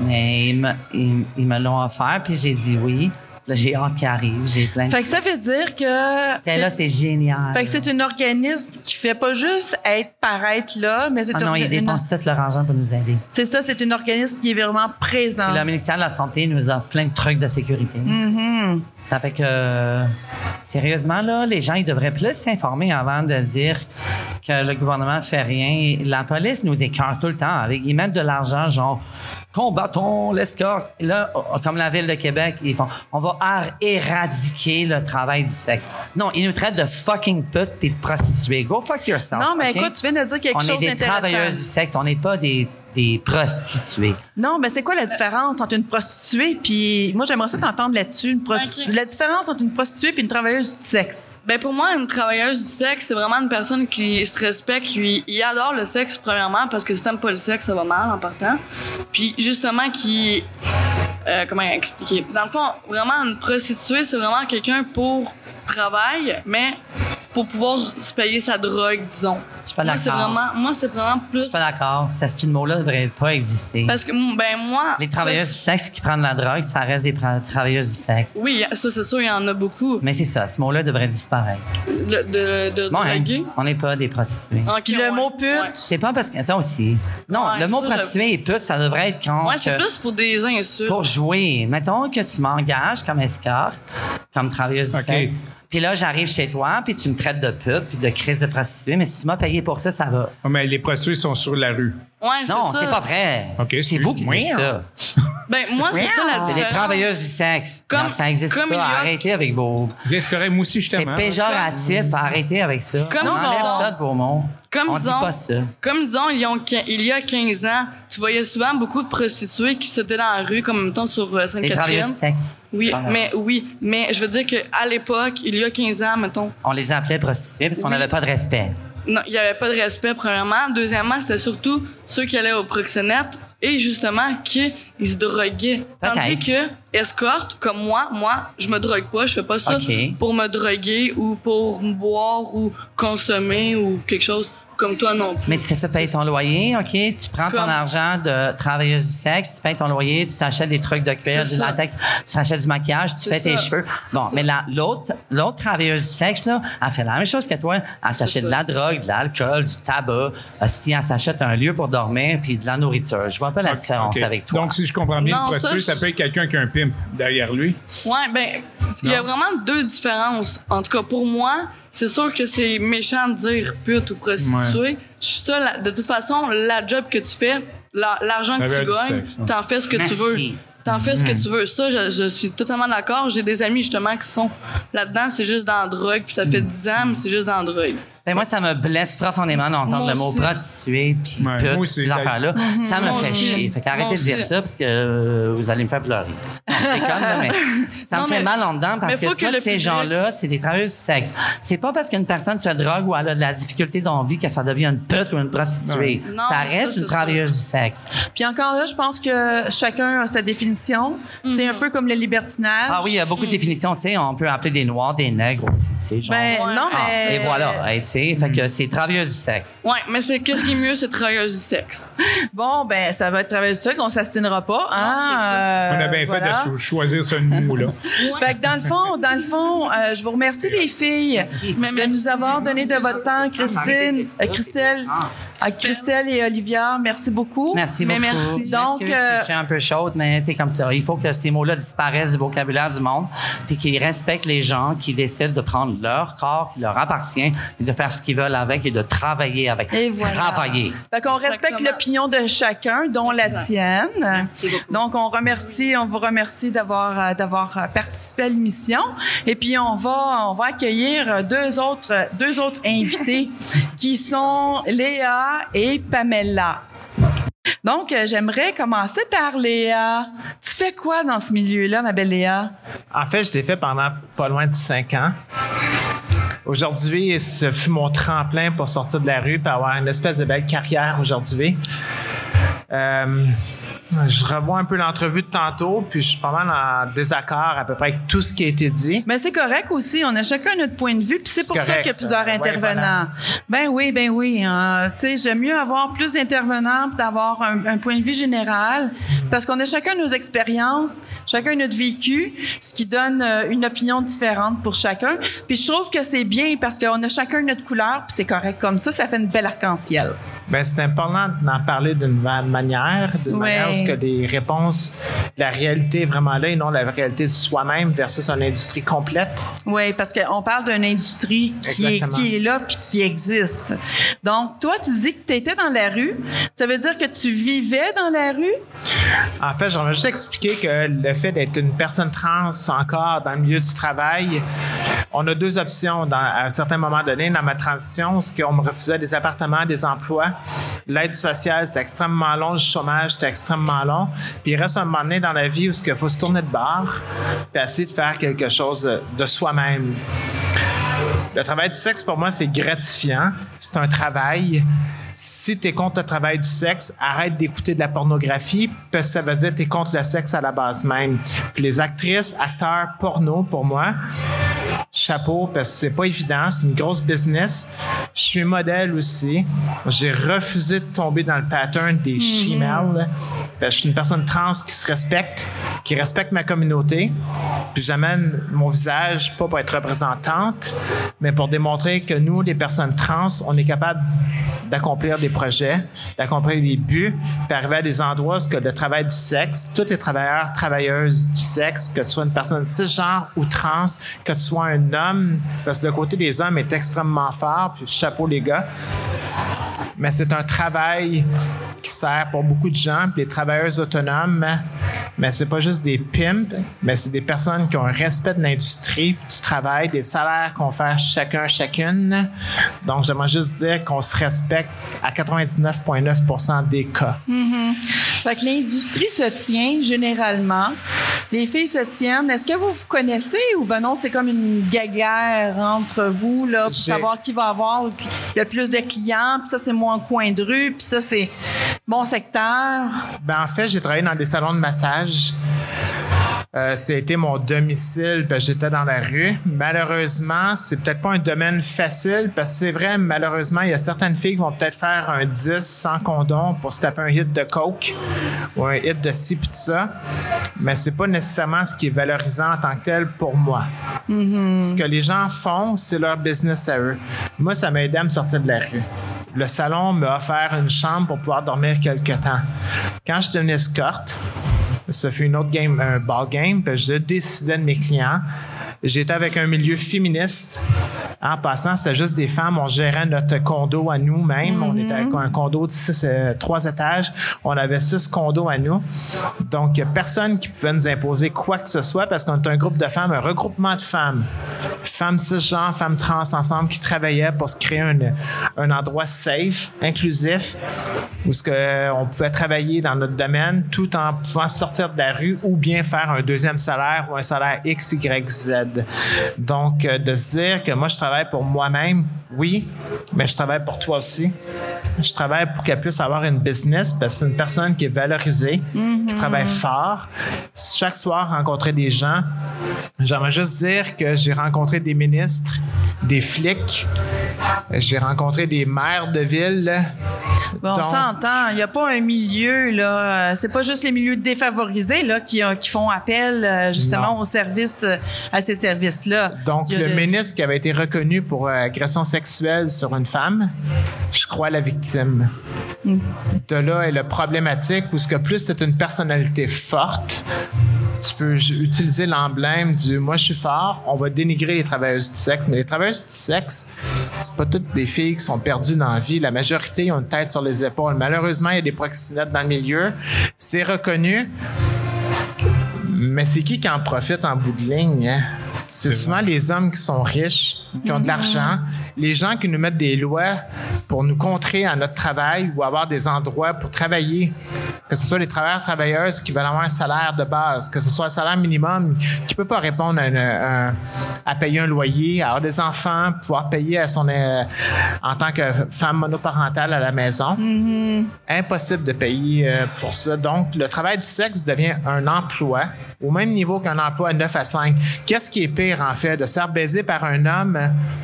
Mais ils me, ils, ils me l'ont offert, puis j'ai dit oui. Là, j'ai hâte qu'il arrive. J'ai plein de... Fait que ça veut dire que. C'était là, c'est génial. Fait que c'est un organisme qui fait pas juste être paraître là, mais c'est Ah non, un- ils une- dépensent tout leur argent pour nous aider. c'est ça, c'est un organisme qui est vraiment présent. Puis le ministère de la Santé nous offre plein de trucs de sécurité. Mhm. Ça fait que, sérieusement, là, les gens, ils devraient plus s'informer avant de dire que le gouvernement fait rien. La police nous écœure tout le temps. Avec, ils mettent de l'argent, genre, combattons l'escorte. Et Là, oh, comme la ville de Québec, ils font, on va ar- éradiquer le travail du sexe. Non, ils nous traitent de fucking putes et de prostituées. Go fuck yourself. Non, mais écoute, tu viens de dire quelque on chose est des d'intéressant. travailleuses du sexe, on n'est pas des, des prostituées. Non, mais c'est quoi la différence entre une prostituée puis moi j'aimerais ça t'entendre là-dessus, une prostitu- Ok. la différence entre une prostituée puis une travailleuse du sexe? Ben pour moi, une travailleuse du sexe, c'est vraiment une personne qui se respecte, qui, qui adore le sexe premièrement parce que si t'aimes pas le sexe, ça va mal en partant. Puis justement qui euh, comment expliquer? Dans le fond, vraiment une prostituée, c'est vraiment quelqu'un pour travail, mais pour pouvoir se payer sa drogue, disons. Je suis pas Moi, c'est d'accord. vraiment moi c'est vraiment Je plus suis pas d'accord. Ce mot-là ne devrait pas exister. parce que ben moi Les travailleuses du sexe qui prennent la drogue, ça reste des travailleuses du sexe. Oui, ça c'est sûr, il y en a beaucoup. Mais c'est ça, ce mot-là devrait disparaître. Le- de de Bon, hein, on n'est pas des prostituées. Puis le ouais. mot pute, Ouais. C'est pas parce que ça aussi. Non, Ouais, le mot ça, prostituée et pute, ça devrait être quand Ouais, c'est plus pour des insultes. pour jouer. Mettons que tu m'engages comme escorte, comme travailleuse du OK. sexe. Puis là, j'arrive chez toi, puis tu me traites de pute, puis de crise de prostituée. Mais si tu m'as payé pour ça, ça va. Oh, mais les prostituées sont sur la rue. Ouais, c'est Non, ça. c'est pas vrai. OK, c'est vous qui dites excuse-moi. ça. Ben, moi, c'est ça la C'est différence. des travailleuses du sexe. Comme- non, ça n'existe comme pas. il y a- Arrêtez avec vos. C'est correct, moi aussi, C'est justement. péjoratif. Arrêtez avec ça. Comme On enlève ça de vos mots. Comme On disons, dit pas ça. Comme disons, il y a quin- il y a 15 ans, tu voyais souvent beaucoup de prostituées qui s'étaient dans la rue, comme mettons sur euh, Sainte-Catherine. Oui, Voilà. mais oui, mais je veux dire qu'à l'époque, il y a 15 ans, mettons, On les appelait prostituées parce qu'on Oui. n'avait pas de respect. non, il y avait pas de respect premièrement. Deuxièmement, c'était surtout ceux qui allaient au proxénète et justement qui ils se droguaient. Tandis que escorte comme moi, moi, je me drogue pas, je fais pas ça pour me droguer ou pour boire ou consommer ou quelque chose comme toi non plus. Mais tu fais ça payer ton loyer, OK? Tu prends ton argent de travailleuse du sexe, tu payes ton loyer, tu t'achètes des trucs de cuir, du latex, tu t'achètes du maquillage, tu fais tes cheveux. Bon, ça. mais la- l'autre, l'autre travailleuse du sexe, là, elle fait la même chose que toi. Elle s'achète de la drogue, de l'alcool, du tabac. Si elle s'achète un lieu pour dormir puis de la nourriture. Je vois pas la différence avec toi. Donc, si je comprends bien, Non, une prostituée, ça, ça, peut être quelqu'un qui a un pimp derrière lui. Ouais, ben, il y a vraiment deux différences. En tout cas, pour moi, c'est sûr que c'est méchant de dire pute ou prostituée. Je suis ça, de toute façon, la job que tu fais, la- l'argent que tu gagnes, t'en fais ce que Merci. tu veux. T'en fais ce que tu veux. Ça, je, je suis totalement d'accord. J'ai des amis, justement, qui sont là-dedans. C'est juste dans la drogue. Puis ça fait 10 ans, mais c'est juste dans la drogue. Ben, moi, ça me blesse profondément d'entendre le mot aussi. prostituée puis Ouais, pute, moi aussi, ces affaires-là. Ça me Moi fait aussi. chier. Fait qu'arrêtez de dire ça parce que euh, vous allez me faire pleurer. Non, je déconne, mais ça Non, me fait mais- mal en dedans parce que, tous ces gens-là, c'est des travailleurs du sexe. C'est pas parce qu'une personne se drogue ou elle a de la difficulté dans la vie que ça devient une pute ou une prostituée. Non, ça ça, reste c'est une travailleuse du sexe. Puis encore là, je pense que chacun a sa définition. C'est un peu comme le libertinage. Ah oui, il y a beaucoup de définitions. Tu sais, on peut appeler des noirs des nègres aussi. Tu sais, genre. Ben Ouais. non, Ah, mais et voilà. Hey, fait que c'est travailleuse du sexe. Ouais, mais c'est qu'est-ce qui est mieux, c'est travailleuse du sexe? bon, ben ça va être travailleuse du sexe, on s'astinera pas. Hein? Euh, On a bien voilà. fait de cho- choisir ce mot-là. Fait que dans le fond, dans le fond, euh, je vous remercie les filles de nous avoir donné de votre temps, Christine, euh, Christelle, Christelle et Olivia. Merci beaucoup. Merci Mais beaucoup. merci. Donc, euh, si je suis un peu chaude, mais c'est comme ça. Il faut que ces mots-là disparaissent du vocabulaire du monde, puis qu'ils respectent les gens qui décident de prendre leur corps qui leur appartient et de faire ce qu'ils veulent avec et de travailler avec. Et voilà. Travailler. Fait qu'on respecte l'opinion de chacun, dont la tienne. Donc, on remercie, on vous remercie d'avoir euh, d'avoir euh, participé à l'émission. Et puis, on va on va accueillir deux autres deux autres invités qui sont Et Pamela. Donc, euh, j'aimerais commencer par Léa. Tu fais quoi dans ce milieu-là, ma belle Léa? En fait, je l'ai fait pendant pas loin de cinq ans. Aujourd'hui, ce fut mon tremplin pour sortir de la rue pour avoir une espèce de belle carrière aujourd'hui. Euh, je revois un peu l'entrevue de tantôt, puis je suis pas mal en désaccord à peu près avec tout ce qui a été dit. Mais c'est correct aussi. On a chacun notre point de vue, puis c'est pour ça qu'il y a plusieurs ça. Ouais, intervenants. Ben oui, ben oui. hein. tu sais, j'aime mieux avoir plus d'intervenants, d'avoir un, un point de vue général, parce qu'on a chacun nos expériences, chacun notre vécu, ce qui donne euh, une opinion différente pour chacun. Puis je trouve que c'est bien parce qu'on a chacun notre couleur, puis c'est correct comme ça. Ça fait une belle arc-en-ciel. Ben, c'est important d'en parler d'une ma- manière, Ouais. manière où ce que les réponses, la réalité est vraiment là et non la réalité de soi-même versus une industrie complète. Oui, parce qu'on parle d'une industrie qui est, Exactement. qui est là puis qui existe. Donc, toi, tu dis que tu étais dans la rue. Ça veut dire que tu vivais dans la rue? En fait, j'aimerais juste expliquer que le fait d'être une personne trans encore dans le milieu du travail, on a deux options dans, à un certain moment donné dans ma transition, ce qu'on me refusait des appartements, des emplois. L'aide sociale, c'était extrêmement long. Le chômage, c'était extrêmement long. Puis il reste un moment donné dans la vie où il faut se tourner de bord puis essayer de faire quelque chose de soi-même. Le travail du sexe, pour moi, c'est gratifiant. C'est un travail. Si tu es contre le travail du sexe, arrête d'écouter de la pornographie, parce que ça veut dire que tu es contre le sexe à la base même. Puis les actrices, acteurs porno, pour moi, chapeau, parce que c'est pas évident, c'est une grosse business. Je suis modèle aussi. J'ai refusé de tomber dans le pattern des parce que je suis une personne trans qui se respecte, qui respecte ma communauté. Puis j'amène mon visage pas pour être représentante, mais pour démontrer que nous, les personnes trans, on est capable d'accomplir des projets, d'accomplir des buts, puis arriver à des endroits où le travail du sexe, tous les travailleurs, travailleuses du sexe, que tu sois une personne cisgenre ou trans, que tu sois un homme, parce que le côté des hommes est extrêmement fort, puis chapeau les gars, mais c'est un travail qui sert pour beaucoup de gens, puis les travailleurs autonomes, mais c'est pas juste des pimps, mais c'est des personnes qui ont un respect de l'industrie, du travail, des salaires qu'on fait chacun, chacune. Donc, j'aimerais juste dire qu'on se respecte à 99,9% des cas. Fait que l'industrie se tient généralement. Les filles se tiennent. Est-ce que vous vous connaissez ou ben non, c'est comme une guerre entre vous là, pour savoir qui va avoir le plus de clients. Puis ça, c'est mon coin de rue. Puis ça, c'est mon secteur. Ben, en fait, j'ai travaillé dans des salons de massage. Euh, C'était mon domicile, parce que j'étais dans la rue. Malheureusement, c'est peut-être pas un domaine facile, parce que c'est vrai, malheureusement, il y a certaines filles qui vont peut-être faire un 10 sans condom pour se taper un hit de coke ou un hit de ci puis de ça. Mais c'est pas nécessairement ce qui est valorisant en tant que tel pour moi. Ce que les gens font, c'est leur business à eux. Moi, ça m'a aidé à me sortir de la rue. Le salon m'a offert une chambre pour pouvoir dormir quelque temps. Quand je devenais escorte, ça fait une autre game, un ball game, puis je décidais de mes clients. J'étais avec un milieu féministe. En passant, c'était juste des femmes. On gérait notre condo à nous-mêmes. On était avec un condo de six, euh, trois étages. On avait six condos à nous. Donc, il n'y a personne qui pouvait nous imposer quoi que ce soit parce qu'on était un groupe de femmes, un regroupement de femmes. Femmes cisgenres, femmes trans ensemble qui travaillaient pour se créer un, un endroit safe, inclusif, où ce que on pouvait travailler dans notre domaine tout en pouvant sortir de la rue ou bien faire un deuxième salaire ou un salaire X, Y, Z. Donc, de se dire que moi, je travaille pour moi-même, oui, mais je travaille pour toi aussi. Je travaille pour qu'elle puisse avoir une business parce que c'est une personne qui est valorisée, qui travaille fort. Chaque soir, rencontrer des gens. J'aimerais juste dire que j'ai rencontré des ministres, des flics, j'ai rencontré des maires de ville. Bon, on s'entend. Il n'y a pas un milieu, là. C'est pas juste les milieux défavorisés, là, qui, euh, qui font appel, euh, justement, Non. aux services, euh, à ces services-là. Donc, le ministre qui avait été reconnu pour agression sexuelle sur une femme, je crois la victime. De là est le problématique où que plus tu une personnalité forte, tu peux utiliser l'emblème du moi je suis fort, on va dénigrer les travailleuses du sexe, mais les travailleuses du sexe, c'est pas toutes des filles qui sont perdues dans la vie. La majorité ont une tête sur les épaules. Malheureusement, il y a des proxénètes dans le milieu. C'est reconnu. Mais c'est qui qui en profite en bout de ligne? hein? C'est souvent les hommes qui sont riches, qui ont de l'argent, les gens qui nous mettent des lois pour nous contrer à notre travail ou avoir des endroits pour travailler. Que ce soit les travailleurs, travailleuses qui veulent avoir un salaire de base, que ce soit un salaire minimum qui peut pas répondre à, une- un- à payer un loyer, à avoir des enfants, pouvoir payer à son, euh, en tant que femme monoparentale à la maison. Impossible de payer euh, pour ça. Donc, le travail du sexe devient un emploi au même niveau qu'un emploi 9 à 5. Qu'est-ce qui est pire, en fait, de se faire baiser par un homme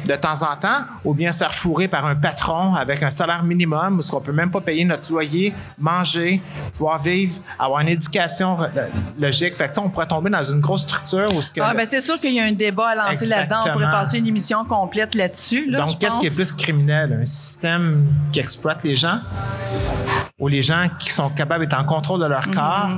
de temps en temps ou bien se faire fourrer par un patron avec un salaire minimum où ce qu'on peut même pas payer notre loyer, manger, pouvoir vivre, avoir une éducation re- logique. Fait que, on pourrait tomber dans une grosse structure où ce que... Ah, ben c'est sûr qu'il y a un débat à lancer là-dedans. On pourrait passer une émission complète là-dessus. Là, Donc, qu'est-ce qui est plus criminel? Un système qui exploite les gens? Ou les gens qui sont capables d'être en contrôle de leur Mhm. corps?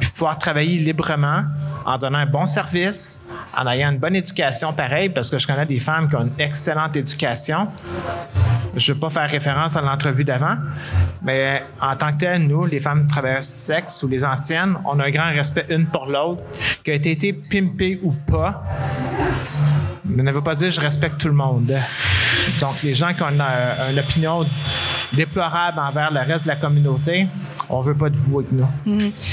puis pouvoir travailler librement en donnant un bon service, en ayant une bonne éducation pareil, parce que je connais des femmes qui ont une excellente éducation. Je ne veux pas faire référence à l'entrevue d'avant, mais en tant que tel, nous, les femmes travailleuses du sexe ou les anciennes, on a un grand respect une pour l'autre, qui a été, pimpée ou pas. Mais ne veut pas dire je respecte tout le monde. Donc, les gens qui ont euh, une opinion déplorable envers le reste de la communauté, on veut pas de vous avec nous.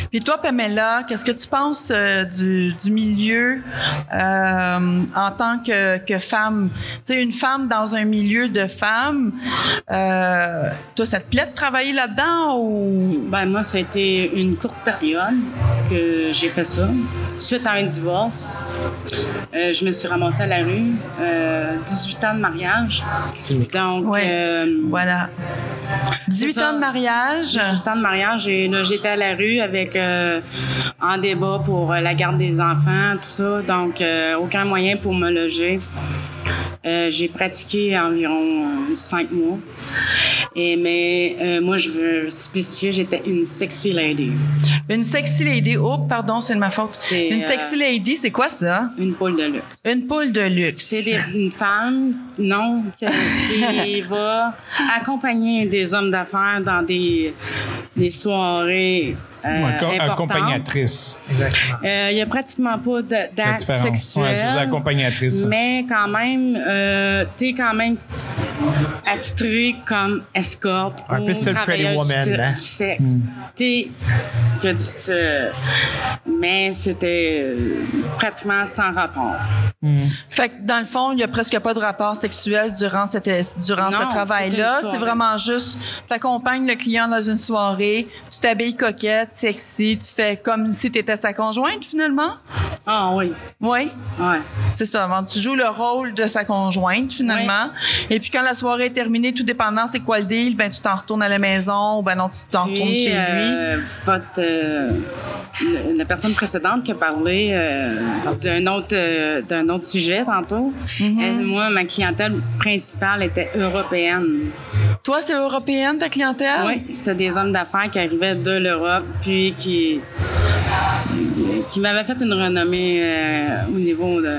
Puis toi, Pamela, qu'est-ce que tu penses euh, du, du milieu euh, en tant que, que femme? Tu sais, une femme dans un milieu de femmes, euh, toi, ça te plaît de travailler là-dedans ou... Ben, moi, ça a été une courte période que j'ai fait ça. Suite à un divorce, euh, je me suis ramassée à la rue. euh, 18 ans de mariage. Donc, Ouais. euh, Voilà. 18 C'est ça. ans de mariage. 18 ans de mariage j'étais à la rue avec euh, en débat pour euh, la garde des enfants, tout ça. Donc, euh, aucun moyen pour me loger. Euh, j'ai pratiqué environ euh, cinq mois. Et, mais euh, moi, je veux spécifier, j'étais une sexy lady. Une sexy lady. Oh, pardon, c'est de ma faute. Une sexy lady, c'est quoi ça? Une poule de luxe. Une poule de luxe. C'est une femme, non, qui, qui va accompagner des hommes d'affaires dans des, des soirées euh, accompagnatrice. Euh, Il n'y a pratiquement pas d'actes sexuels. Ouais, c'est ça, accompagnatrice. Mais quand même, euh, tu es quand même attitré comme escorte Un ou travailleuse Woman, du, hein? du sexe. T'es que tu te... Mais c'était euh, pratiquement sans rapport. Fait que dans le fond, il n'y a presque pas de rapport sexuel durant, cette, durant Non, ce travail-là. C'est vraiment juste, tu accompagnes le client dans une soirée, tu t'habilles coquette, sexy, tu fais comme si tu étais sa conjointe finalement? Ah oui, Oui, ouais. c'est ça. Tu joues le rôle de sa conjointe finalement. Et puis quand la soirée est terminée, tout dépendant c'est quoi le deal, ben tu t'en retournes à la maison ou ben non, tu t'en retournes chez lui. euh, votre, euh, le- la personne précédente qui a parlé euh, d'un autre, euh, d'un autre sujet tantôt, Mm-hmm. elle- moi, ma clientèle principale était européenne. Toi, c'est européenne ta clientèle? Oui, c'était des hommes d'affaires qui arrivaient de l'Europe, puis qui qui m'avaient fait une renommée euh, au niveau de,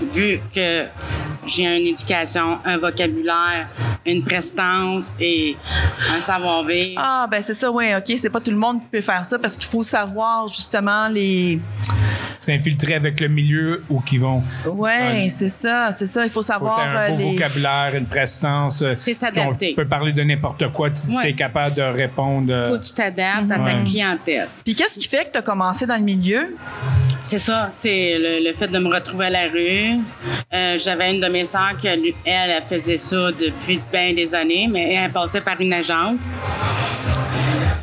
de- vu que j'ai une éducation, un vocabulaire, une prestance et un savoir-vivre. Ah, ben c'est ça, oui, OK. C'est pas tout le monde qui peut faire ça parce qu'il faut savoir justement les. S'infiltrer avec le milieu où qu'ils vont. Ouais, c'est ça, c'est ça. Il faut Faut savoir t'aies un euh, beau les. vocabulaire, une prestance. euh, C'est s'adapter. Tu peux parler de n'importe quoi. Tu Ouais. es capable de répondre. euh, faut que tu t'adaptes à ta Ouais. clientèle. Puis qu'est-ce qui fait que tu as commencé dans le milieu? C'est ça, c'est le, le fait de me retrouver à la rue. Euh, J'avais une de mes sœurs qui, elle, faisait ça depuis bien des années, mais elle passait par une agence.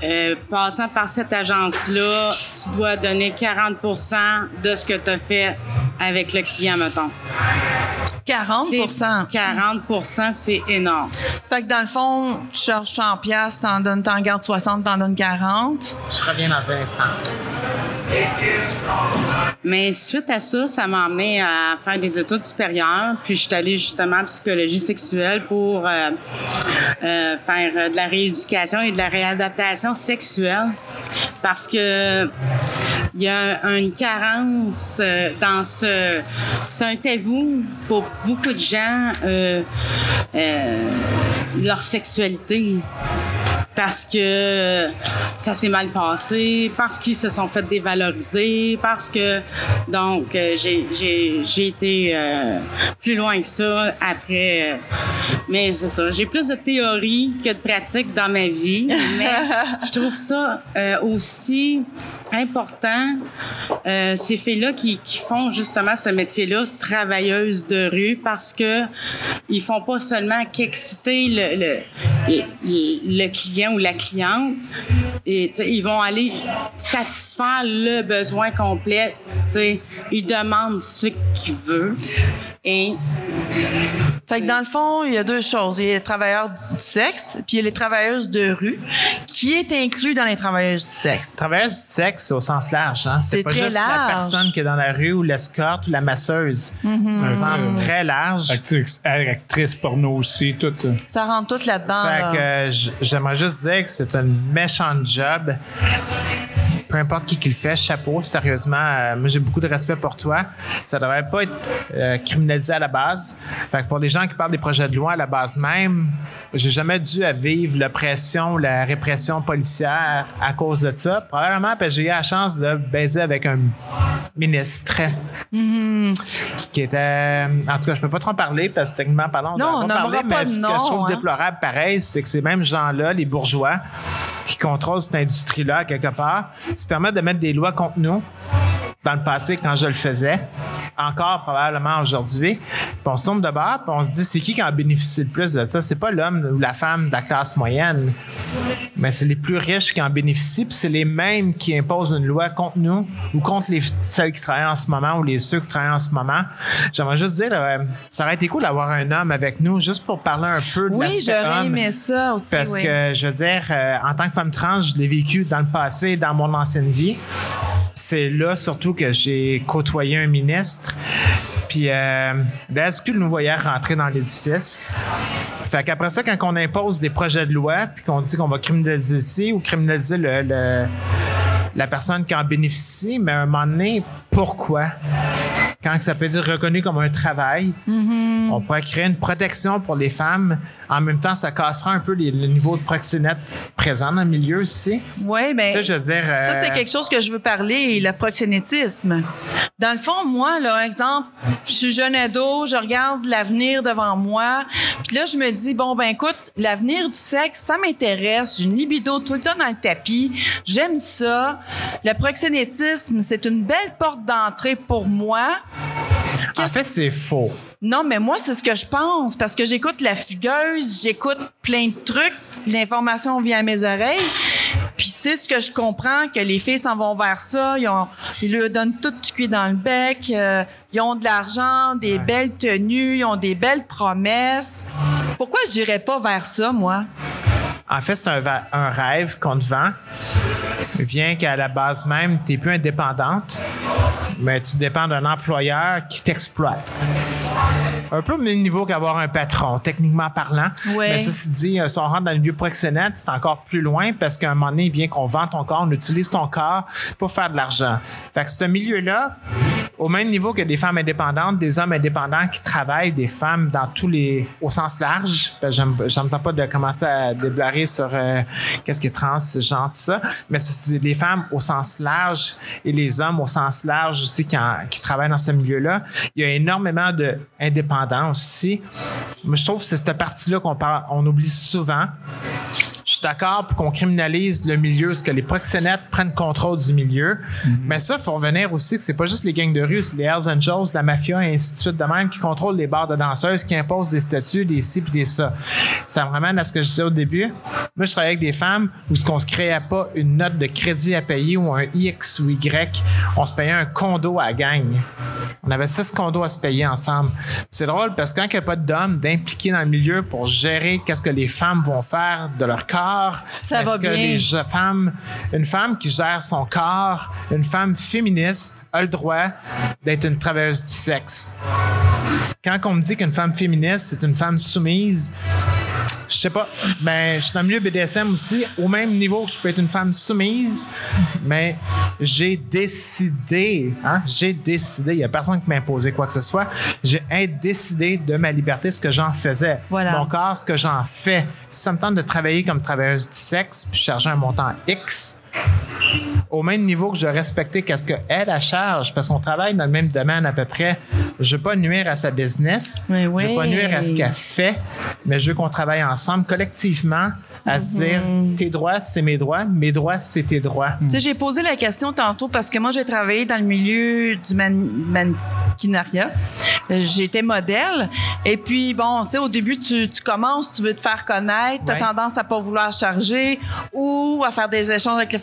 Euh, passant par cette agence-là, tu dois donner 40% de ce que tu as fait avec le client, mettons. 40 C'est- 40% c'est énorme. Fait que dans le fond, tu charges 100 pièces, t'en donnes, t'en gardes 60, t'en donnes 40. Je reviens dans un instant. Mais suite à ça, ça m'a à faire des études supérieures. Puis je suis allée justement en psychologie sexuelle pour euh, euh, faire de la rééducation et de la réadaptation sexuelle. Parce que il y a un- une carence euh, dans ce... C'est un tabou pour beaucoup de gens, leur sexualité. Parce que ça s'est mal passé, parce qu'ils se sont fait dévaloriser, parce que donc euh, j'ai été euh, plus loin que ça après. euh, mais c'est ça, j'ai plus de théorie que de pratique dans ma vie, mais je trouve ça euh, aussi important euh, ces filles-là qui, qui font justement ce métier-là, travailleuses de rue, parce que ils font pas seulement qu'exciter le, le, le, le client ou la cliente, ils vont aller satisfaire le besoin complet. Ils demandent ce qu'ils veulent et Fait que dans le fond, il y a deux choses. Il y a les travailleurs du sexe, puis il y a les travailleuses de rue, qui est inclus dans les travailleuses du sexe. Travailleuse du sexe au sens large. Hein? C'est pas très juste la large. personne qui est dans la rue ou l'escorte ou la masseuse. Mm-hmm. C'est un sens très large. Actrice, actrice porno aussi, tout. euh. Ça rentre tout là-dedans. Fait là. que euh, j'aimerais juste dire que c'est un méchant job. Peu importe qui qui le fait, chapeau, sérieusement, euh, moi j'ai beaucoup de respect pour toi. Ça devrait pas être euh, criminalisé à la base. Fait que pour les gens qui parlent des projets de loi à la base même, j'ai jamais dû à vivre l'oppression, la répression policière à cause de ça. Probablement parce que j'ai eu la chance de baiser avec un ministre qui était. En tout cas, je peux pas trop en parler parce que techniquement parlant, on Non, on pas parler, pas mais de ce que je trouve hein. déplorable, pareil, c'est que ces mêmes gens-là, les bourgeois, qui contrôlent cette industrie-là quelque part, se permettent de mettre des lois contre nous. Dans le passé, quand je le faisais, encore probablement aujourd'hui, puis on se tourne de bord, puis on se dit c'est qui qui en bénéficie le plus de ça? C'est pas l'homme ou la femme de la classe moyenne, mais c'est les plus riches qui en bénéficient, puis c'est les mêmes qui imposent une loi contre nous ou contre les celles qui travaillent en ce moment ou les ceux qui travaillent en ce moment. J'aimerais juste dire, euh, ça aurait été cool d'avoir un homme avec nous, juste pour parler un peu de oui, j'aurais aimé ça aussi. Parce oui. que, je veux dire, euh, en tant que femme trans, je l'ai vécu dans le passé, dans mon ancienne vie. C'est là surtout que j'ai côtoyé un ministre. Puis euh, la SQ nous voyait rentrer dans l'édifice? Fait qu'après ça, quand on impose des projets de loi, puis qu'on dit qu'on va criminaliser ici ou criminaliser le, le- la personne qui en bénéficie, mais à un moment donné, pourquoi? Quand ça peut être reconnu comme un travail, on pourrait créer une protection pour les femmes. En même temps, ça cassera un peu les- le niveau de proxénète présent dans le milieu aussi. Oui, Tu sais, je veux dire. ça, euh, c'est quelque chose que je veux parler, le proxénétisme. Dans le fond, moi, là, exemple, je suis jeune ado, je regarde l'avenir devant moi, puis là, je me dis, bon, ben écoute, l'avenir du sexe, ça m'intéresse, j'ai une libido tout le temps dans le tapis, j'aime ça. Le proxénétisme, c'est une belle porte d'entrée pour moi. En fait, c'est faux. Non, mais moi, c'est ce que je pense parce que j'écoute la fugueuse, j'écoute plein de trucs, l'information vient à mes oreilles. Puis c'est ce que je comprends que les filles s'en vont vers ça, ils, ont, ils leur donnent tout du cuir dans le bec, euh, ils ont de l'argent, des belles tenues, ils ont des belles promesses. Pourquoi je dirais pas vers ça, moi? En fait, c'est un, rêve qu'on te vend. Vient qu'à la base même, tu n'es plus indépendante, mais tu dépends d'un employeur qui t'exploite. Un peu au même niveau qu'avoir un patron, techniquement parlant. Ouais. Mais ceci dit, euh, si on rentre dans le milieu proxénète, c'est encore plus loin parce qu'à un moment donné, il vient qu'on vend ton corps, on utilise ton corps pour faire de l'argent. Fait que ce milieu-là, au même niveau que des femmes indépendantes, des hommes indépendants qui travaillent, des femmes dans tous les, au sens large. Ben, J'entends pas de commencer à déblarer sur euh, qu'est-ce qui est trans, genre, tout ça. Mais c'est les femmes au sens large et les hommes au sens large aussi qui, en- qui travaillent dans ce milieu-là. Il y a énormément d'indépendance aussi. Mais je trouve que c'est cette partie-là qu'on on oublie souvent. Je suis d'accord pour qu'on criminalise le milieu, ce que les proxénètes prennent contrôle du milieu. Mais ça, il faut revenir aussi que c'est pas juste les gangs de les Hells Angels, la mafia et ainsi de suite de même qui contrôlent les bars de danseuses, qui imposent des statuts, des ci puis des ça. Ça me ramène à ce que je disais au début. Moi, je travaillais avec des femmes où ce qu'on se créait pas une note de crédit à payer ou un X ou Y, on se payait un condo à la gang. On avait six condos à se payer ensemble. C'est drôle parce que quand il n'y a pas d'hommes d'impliqués dans le milieu pour gérer qu'est-ce que les femmes vont faire de leur corps, Ça va que bien. les femmes, une femme qui gère son corps, une femme féministe a le droit d'être une travailleuse du sexe. Quand on me dit qu'une femme féministe, c'est une femme soumise, Je sais pas. Ben, je suis dans le milieu BDSM aussi, au même niveau que je peux être une femme soumise, mais j'ai décidé, hein, j'ai décidé, il y a personne qui m'a imposé quoi que ce soit, j'ai décidé de ma liberté ce que j'en faisais. Voilà. Mon corps, ce que j'en fais. Si ça me tente de travailler comme travailleuse du sexe, puis charger un montant X, au même niveau que je respectais qu'est-ce qu'elle elle charge, parce qu'on travaille dans le même domaine à peu près. Je veux pas nuire à sa business, Mais je veux pas oui. nuire à ce qu'elle fait, mais je veux qu'on travaille ensemble collectivement à se dire Mhm. tes droits, c'est mes droits, mes droits, c'est tes droits. Tu sais, j'ai posé la question tantôt parce que moi, j'ai travaillé dans le milieu du man- mannequinariat. J'étais modèle. Et puis, bon, tu sais, au début, tu, tu commences, tu veux te faire connaître, tu as Ouais. tendance à pas vouloir charger ou à faire des échanges avec les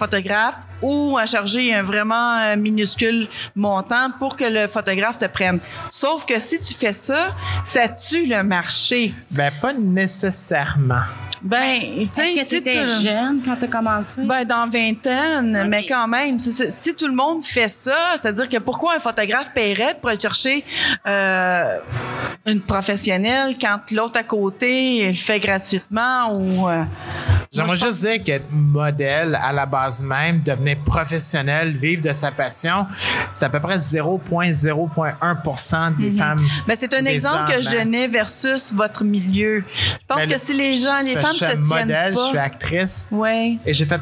ou à charger un vraiment euh, minuscule montant pour que le photographe te prenne. Sauf que si tu fais ça, ça tue le marché. Ben, pas nécessairement. Ben, tu sais, Est-ce que si tu étais tu- jeune quand tu as commencé? ben, dans vingtaine, mais quand même, si, si- si tout le monde fait ça, c'est-à-dire que pourquoi un photographe paierait pour aller chercher euh, une professionnelle quand l'autre à côté le fait gratuitement ou... euh, J'aimerais juste dire qu'être modèle à la base même, devenir professionnel, vivre de sa passion, c'est à peu près 0,0,1% des femmes. Ben, c'est un des exemple que hommes, je hein. donnais versus votre milieu. Je pense que le- si les gens, les c'est femmes je suis modèle, je suis actrice. Ouais. Et j'ai fait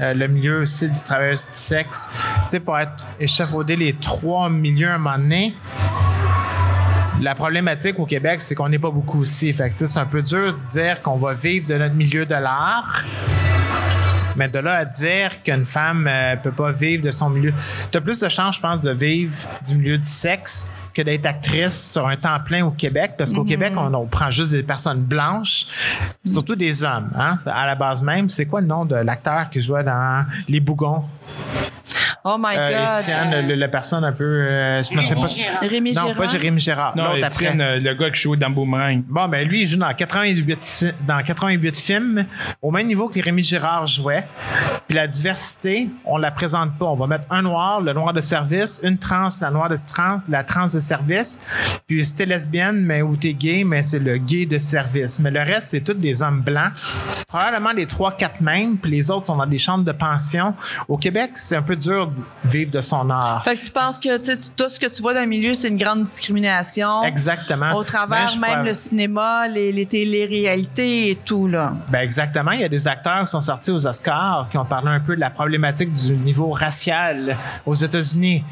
euh, le milieu aussi du travail du sexe. Tu sais, pour être échafauder les trois milieux à un moment donné, la problématique au Québec, c'est qu'on n'est pas beaucoup aussi. Fait que, c'est un peu dur de dire qu'on va vivre de notre milieu de l'art. Mais de là à dire qu'une femme euh, peut pas vivre de son milieu. Tu as plus de chance, je pense, de vivre du milieu du sexe que d'être actrice sur un temps plein au Québec. Parce qu'au Québec, on, on prend juste des personnes blanches, surtout des hommes. Hein? À la base même, c'est quoi le nom de l'acteur qui jouait dans Les Bougons? Oh my Euh, God. Le- la personne un peu. euh, je me sais pas. Rémi Non, Gérard. pas Jérémy Gérard. Non, l'autre Étienne, euh, le gars qui jouait dans Boomerang. Bon, ben lui, il joue dans 88, fi- dans 88 films, au même niveau que Rémi Girard jouait. Puis la diversité, on la présente pas. On va mettre un noir, le noir de service, une trans, la noire de trans, la trans de service. Puis si t'es lesbienne, mais ou t'es gay, mais c'est le gay de service. Mais le reste, c'est tous des hommes blancs. Probablement les trois, quatre mêmes, puis les autres sont dans des chambres de pension. Au Québec, c'est un peu dur de vivre de son art. Fait que tu penses que tout ce que tu vois dans le milieu, c'est une grande discrimination. Exactement. Au travers Ben, même le cinéma, les, les téléréalités et tout, là. Ben exactement. Il y a des acteurs qui sont sortis aux Oscars qui ont parlé un peu de la problématique du niveau racial aux États-Unis.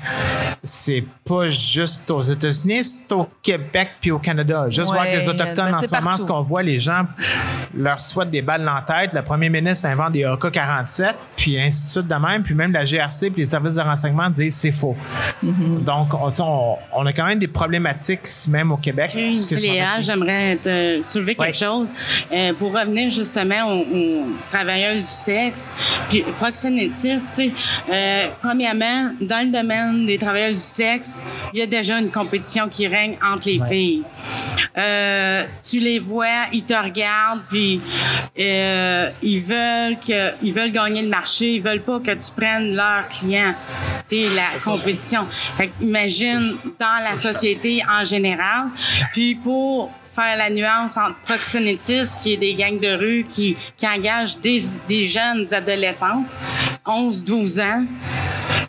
C'est pas juste aux États-Unis, c'est au Québec puis au Canada. Juste Ouais, voir que les Autochtones ben, en ce moment, ce qu'on voit, les gens leur souhaitent des balles dans la tête. Le premier ministre invente des AK-47, puis ainsi de suite de même. Puis même la GRC puis les services de renseignement disent c'est faux. Mm-hmm. Donc, on, a quand même des problématiques même au Québec. Excuse, Excuse-moi, j'aimerais te soulever quelque Ouais. chose. Euh, pour revenir justement aux, aux travailleuses du sexe, puis proxénétistes, tu sais, euh, premièrement, dans le domaine des travailleuses du sexe, il y a déjà une compétition qui règne entre les filles. Euh, tu les vois, ils te regardent, puis euh, ils veulent que, ils veulent gagner le marché, ils veulent pas que tu prennes leurs clients. T'es la compétition. Fait que imagine dans la société en général. Puis pour faire la nuance entre proxénétisme, qui est des gangs de rue qui, qui engagent des, des jeunes adolescents, 11-12 ans,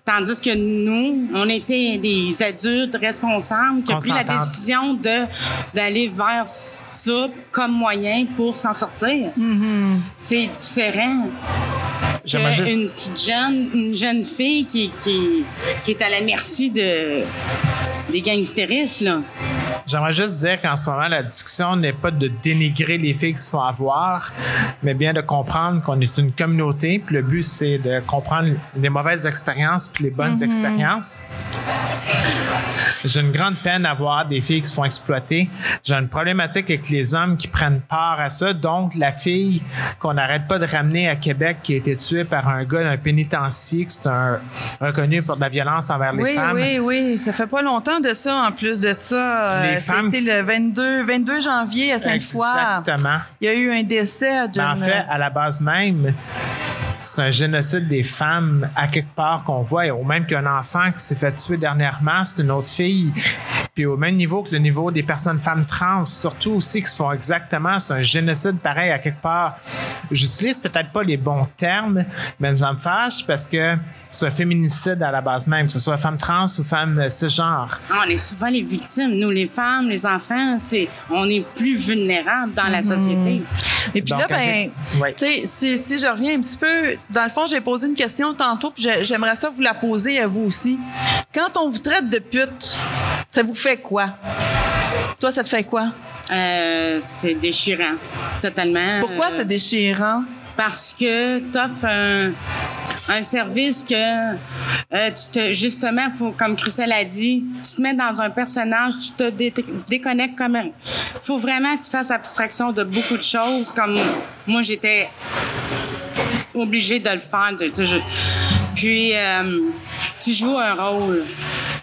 Tandis que nous, on était des adultes responsables qui ont On pris la décision de d'aller vers ça comme moyen pour s'en sortir. C'est différent juste- qu'une petite jeune, une jeune fille qui, qui, qui est à la merci de des gangstéristes, là. J'aimerais juste dire qu'en ce moment, la discussion n'est pas de dénigrer les filles qui se font avoir, mais bien de comprendre qu'on est une communauté. Puis le but, c'est de comprendre les mauvaises expériences puis les bonnes expériences. J'ai une grande peine à voir des filles qui se font exploiter. J'ai une problématique avec les hommes qui prennent part à ça. Donc, la fille qu'on n'arrête pas de ramener à Québec qui a été tuée par un gars d'un pénitencier, qui c'est un reconnu pour de la violence envers les oui, femmes. oui, oui. Ça fait pas longtemps de ça, en plus de ça. Euh, C'était qui- le 22, 22 janvier à Sainte-Foy. Exactement. Il y a eu un décès d'une... Ben, en fait, à la base même, c'est un génocide des femmes à quelque part qu'on voit, ou même qu'un enfant qui s'est fait tuer dernièrement, c'est une autre fille Puis au même niveau que le niveau des personnes femmes trans, surtout aussi qui se font exactement, c'est un génocide pareil à quelque part. J'utilise peut-être pas les bons termes, mais ça me fâche parce que c'est un féminicide à la base même, que ce soit femme trans ou femme euh, cisgenre. Ah, On est souvent les victimes. Nous, les femmes, les enfants, c'est, on est plus vulnérables dans la société. Et puis Donc, là, ben, ouais. tu sais, si, si je reviens un petit peu, dans le fond, j'ai posé une question tantôt, puis j'ai- j'aimerais ça vous la poser à vous aussi. Quand on vous traite de pute, ça vous fait quoi? Toi, ça te fait quoi? Euh, c'est déchirant, totalement. Pourquoi Euh, c'est déchirant? Parce que tu offres un, un service que euh, tu te justement, faut, comme Christelle a dit, tu te mets dans un personnage, tu te dé- déconnectes comme un. faut vraiment que tu fasses abstraction de beaucoup de choses. Comme moi, j'étais obligée de le faire. je- puis, euh, tu joues un rôle.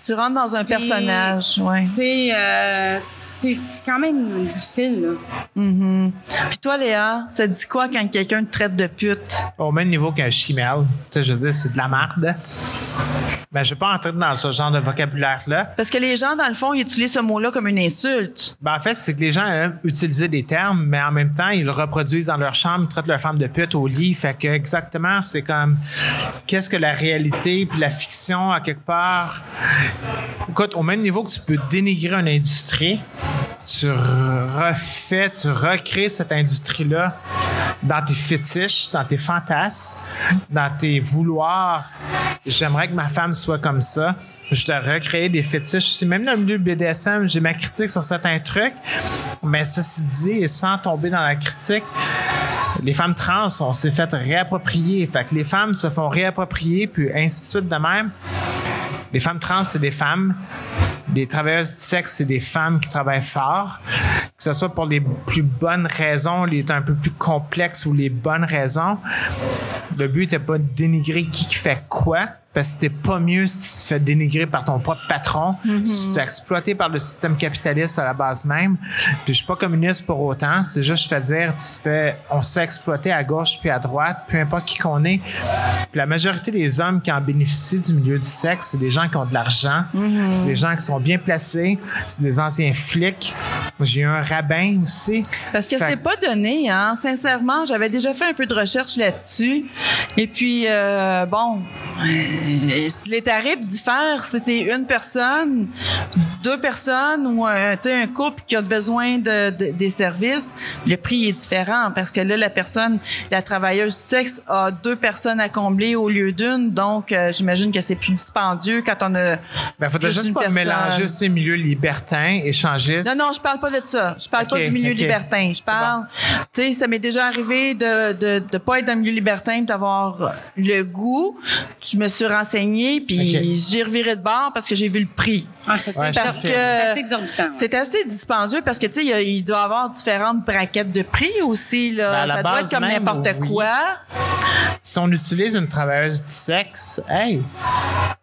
Tu rentres dans un Puis, personnage, ouais. Tu sais, euh, c'est c'est quand même difficile. Là. Mhm. Puis toi, Léa, ça te dit quoi quand quelqu'un te traite de pute? Au même niveau qu'un chimel. Tu sais, je veux dire, c'est de la merde. Mais je vais pas entrer dans ce genre de vocabulaire-là. Parce que les gens, dans le fond, ils utilisent ce mot-là comme une insulte. Ben, en fait, c'est que les gens aiment utiliser des termes, mais en même temps, ils le reproduisent dans leur chambre, ils traitent leur femme de pute au lit. Fait que, exactement, c'est comme, qu'est-ce que la réalité puis la fiction, à quelque part. Écoute, au même niveau que tu peux dénigrer une industrie, tu refais, tu recrées cette industrie-là dans tes fétiches, dans tes fantasmes, dans tes vouloirs. J'aimerais que ma femme soit comme ça. Je dois recréer des fétiches. Même dans le milieu BDSM, j'ai ma critique sur certains trucs. Mais ceci dit, sans tomber dans la critique, les femmes trans, on s'est fait réapproprier. Fait que les femmes se font réapproprier, puis ainsi de suite de même. Les femmes trans, c'est des femmes. Les travailleuses du sexe, c'est des femmes qui travaillent fort. Que ce soit pour les plus bonnes raisons, les un peu plus complexes ou les bonnes raisons. Le but n'était pas de dénigrer qui fait quoi, parce que t'es pas mieux si tu te fais dénigrer par ton propre patron, si tu es exploité par le système capitaliste à la base même. Puis je suis pas communiste pour autant, c'est juste je fais dire, tu te fais, on se fait exploiter à gauche puis à droite, peu importe qui qu'on est. Puis la majorité des hommes qui en bénéficient du milieu du sexe, c'est des gens qui ont de l'argent, c'est des gens qui sont bien placés, c'est des anciens flics. J'ai eu un rabbin aussi. Parce que Fait- c'est pas donné, hein. Sincèrement, j'avais déjà fait un peu de recherche là-dessus. Et puis, euh, bon, les tarifs diffèrent, si c'était une personne, deux personnes ou un, sais, un couple qui a besoin de, de- des services, le prix est différent parce que là, la personne, la travailleuse du sexe a deux personnes à combler au lieu d'une. Donc, euh, j'imagine que c'est plus dispendieux quand on a. Ben, faudrait Juste pas personne. mélanger ces milieux libertins, échangistes. Non, non, je parle pas de ça. Je parle pas du milieu ok. libertin. Je parle, tu sais, ça m'est déjà arrivé de, de, de pas être dans le milieu libertin, d'avoir le goût. Je me suis renseignée, puis Ok. j'ai reviré de bord parce que j'ai vu le prix. Ah, ça, c'est Ouais, Parce que assez exorbitant. ouais. c'est assez dispendieux parce que, tu sais, il doit y avoir différentes braquettes de prix aussi, là. Ben, ça doit être comme n'importe oui. quoi. Si on utilise une travailleuse du sexe, hey,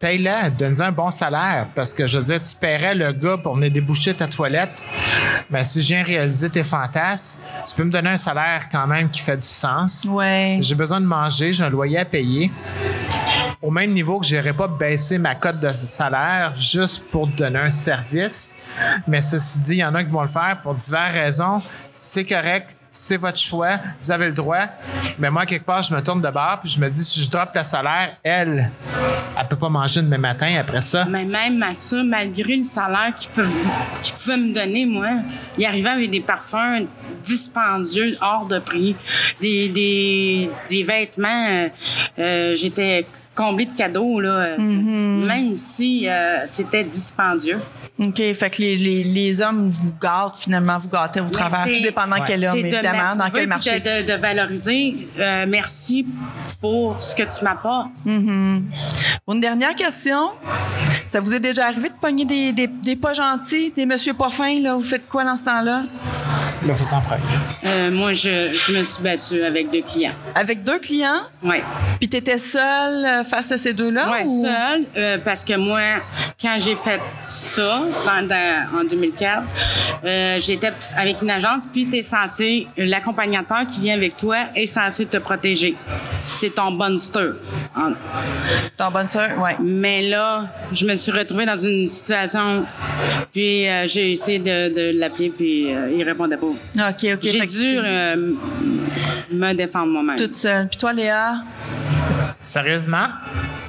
paye-la, donne-lui un bon salaire. Parce que je veux dire, tu paierais le gars pour venir déboucher ta toilette. Mais si je viens réaliser tes fantasmes, tu peux me donner un salaire quand même qui fait du sens. Ouais. J'ai besoin de manger, j'ai un loyer à payer. Au même niveau que je n'irais pas baisser ma cote de salaire juste pour donner un service. Mais ceci dit, il y en a qui vont le faire pour diverses raisons. C'est correct. C'est votre choix, vous avez le droit. Mais moi, quelque part, je me tourne de bord puis je me dis, si je drop le salaire, elle, elle peut pas manger demain matin après ça. Mais même à ça, malgré le salaire qu'ils qu'ils pouvaient me donner, moi, il arrivait avec des parfums dispendieux, hors de prix, des, des, des vêtements. euh, euh, J'étais comblée de cadeaux, là, euh, même si euh, c'était dispendieux. OK. Fait que les, les, les hommes vous gâtent, finalement, vous gâtez au travers, tout dépendant quel homme, de évidemment, dans quel marché. De, de, de valoriser. Euh, merci pour ce que tu m'apportes. Pour une dernière question, ça vous est déjà arrivé de pogner des, des, des pas gentils, des monsieur pas fins, là? Vous faites quoi dans ce temps-là? Le vous en premier. Euh, moi, je, je me suis battue avec deux clients. Avec deux clients, Oui. puis tu étais seule euh, face à ces deux-là? Oui, ou- seule, euh, parce que moi, quand j'ai fait ça, pendant, en 2004, euh, j'étais avec une agence, puis tu es censé, l'accompagnateur qui vient avec toi est censé te protéger. C'est ton bonster. En- Ton bonne sœur, oui. Mais là, je me suis retrouvée dans une situation, puis euh, j'ai essayé de, de l'appeler, puis euh, il répondait pas. OK, OK. J'ai dû euh, me défendre moi-même. Toute seule. Puis toi, Léa? Sérieusement?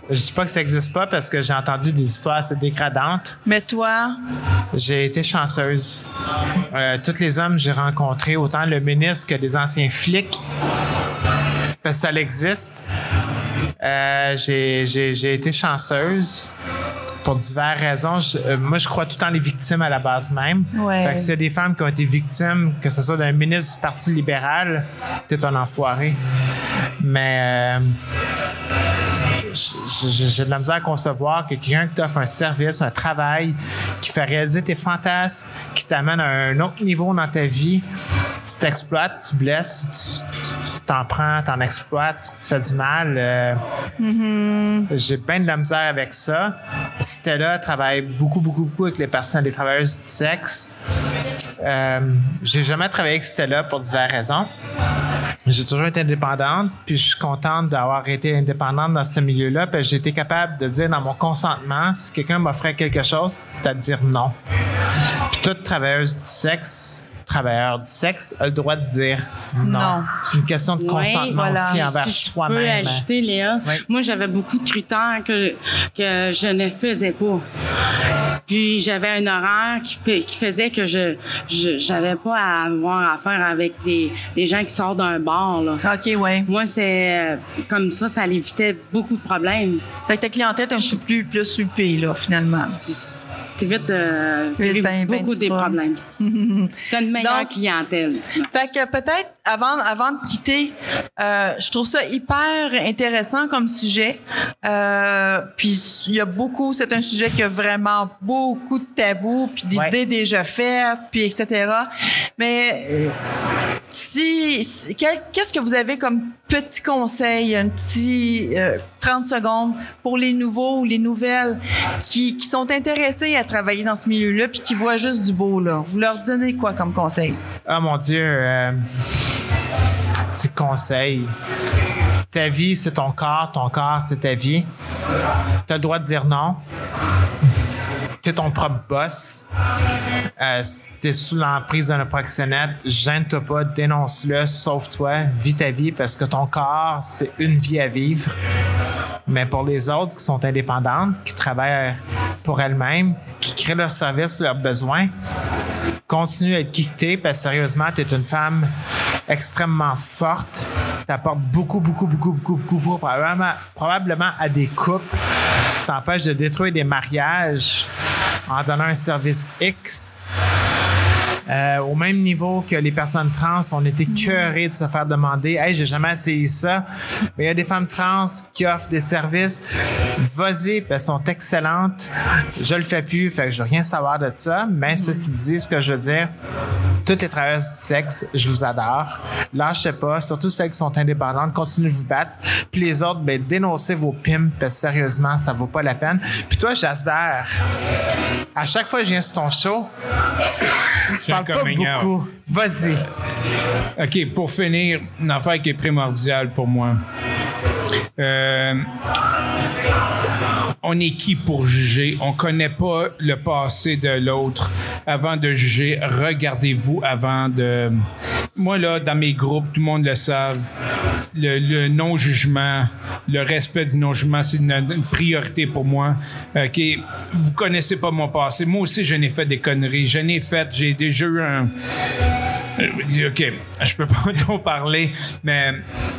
Je dis pas que ça existe pas parce que j'ai entendu des histoires assez dégradantes. Mais toi, J'ai été chanceuse. Euh, tous les hommes que j'ai rencontrés, autant le ministre que des anciens flics, parce que ça existe. Euh, j'ai été chanceuse pour diverses raisons. Je- euh, moi, je crois tout le temps les victimes à la base même. Ouais. Fait que s'il y a des femmes qui ont été victimes, que ce soit d'un ministre du Parti libéral, t'es un enfoiré. Mais... euh, j'ai- de la misère à concevoir que quelqu'un qui t'offre un service, un travail, qui fait réaliser tes fantasmes, qui t'amène à un autre niveau dans ta vie, tu t'exploites, tu blesses, tu- t'en prends, t'en exploites, tu fais du mal. euh, J'ai bien de la misère avec ça. Stella travaille beaucoup, beaucoup, beaucoup avec les personnes, les travailleuses du sexe. Euh, j'ai jamais travaillé avec Stella pour diverses raisons. J'ai toujours été indépendante, puis je suis contente d'avoir été indépendante dans ce milieu-là, puis j'ai été capable de dire dans mon consentement, si quelqu'un m'offrait quelque chose, c'est à dire non. Puis toute travailleuse du sexe, travailleur du sexe, a le droit de dire non. Non. C'est une question de consentement voilà. aussi envers si je peux ajouter, Léa, Oui. moi, j'avais beaucoup de critères que, que je ne faisais pas. Puis j'avais un horaire qui, fa- qui faisait que je j'avais pas à avoir affaire avec des, des gens qui sortent d'un bar. Là. OK, ouais. Moi, c'est euh, comme ça, ça évitait beaucoup de problèmes. Fait que ta clientèle est un peu plus, plus huppée, là, finalement. T'évites euh, ben, ben beaucoup des problèmes. T'as une meilleure Donc- clientèle. Fait que peut-être avant, avant de quitter, euh, je trouve ça hyper intéressant comme sujet. Euh, puis il y a beaucoup, c'est un sujet qui a vraiment beaucoup de tabous, puis d'idées Ouais. déjà faites, puis etc. Mais euh, si, qu'est-ce que vous avez comme petit conseil, un petit euh, 30 secondes pour les nouveaux ou les nouvelles qui, sont intéressés à travailler dans ce milieu-là puis qui voient juste du beau là? Vous leur donnez quoi comme conseil? Ah mon Dieu, euh, c'est conseil. Ta vie, c'est ton corps, ton corps, c'est ta vie. Tu as le droit de dire non. Tu es ton propre boss. Euh, si tu es sous l'emprise d'un proxénète, gêne-toi pas, dénonce-le, sauve-toi, vis ta vie parce que ton corps, c'est une vie à vivre. Mais pour les autres qui sont indépendantes, qui travaillent pour elles-mêmes, qui créent leurs services, leurs besoins, continue à être quittée parce que sérieusement, tu es une femme extrêmement forte. Tu apportes beaucoup, beaucoup, beaucoup, beaucoup, beaucoup, probablement, probablement à des couples. T'empêches de détruire des mariages en donnant un service X. Euh, au même niveau que les personnes trans, on était cœurés de se faire demander Hey, j'ai jamais essayé ça. Mais il y a des femmes trans qui offrent des services. Vas-y, elles sont excellentes. Je le fais plus, fait que je veux rien savoir de ça. Mais ceci dit, ce que je veux dire, toutes les travailleuses du sexe, je vous adore. Lâchez pas, surtout celles qui sont indépendantes, continuez de vous battre. Puis les autres, ben, dénoncez vos pimps, parce que sérieusement, ça vaut pas la peine. Puis toi, Jasder, à chaque fois que je viens sur ton show, tu parles pas beaucoup. Vas-y. OK, pour finir, une affaire qui est primordiale pour moi. Euh, on est qui pour juger? On connaît pas le passé de l'autre. Avant de juger, regardez-vous avant de... Moi, là, dans mes groupes, tout le monde le savent, le, le non-jugement, le respect du non-jugement, c'est une, une priorité pour moi. OK, vous connaissez pas mon passé. Moi aussi, je n'ai fait des conneries. Je n'ai fait, j'ai déjà eu un... Euh, OK, je peux pas trop parler, mais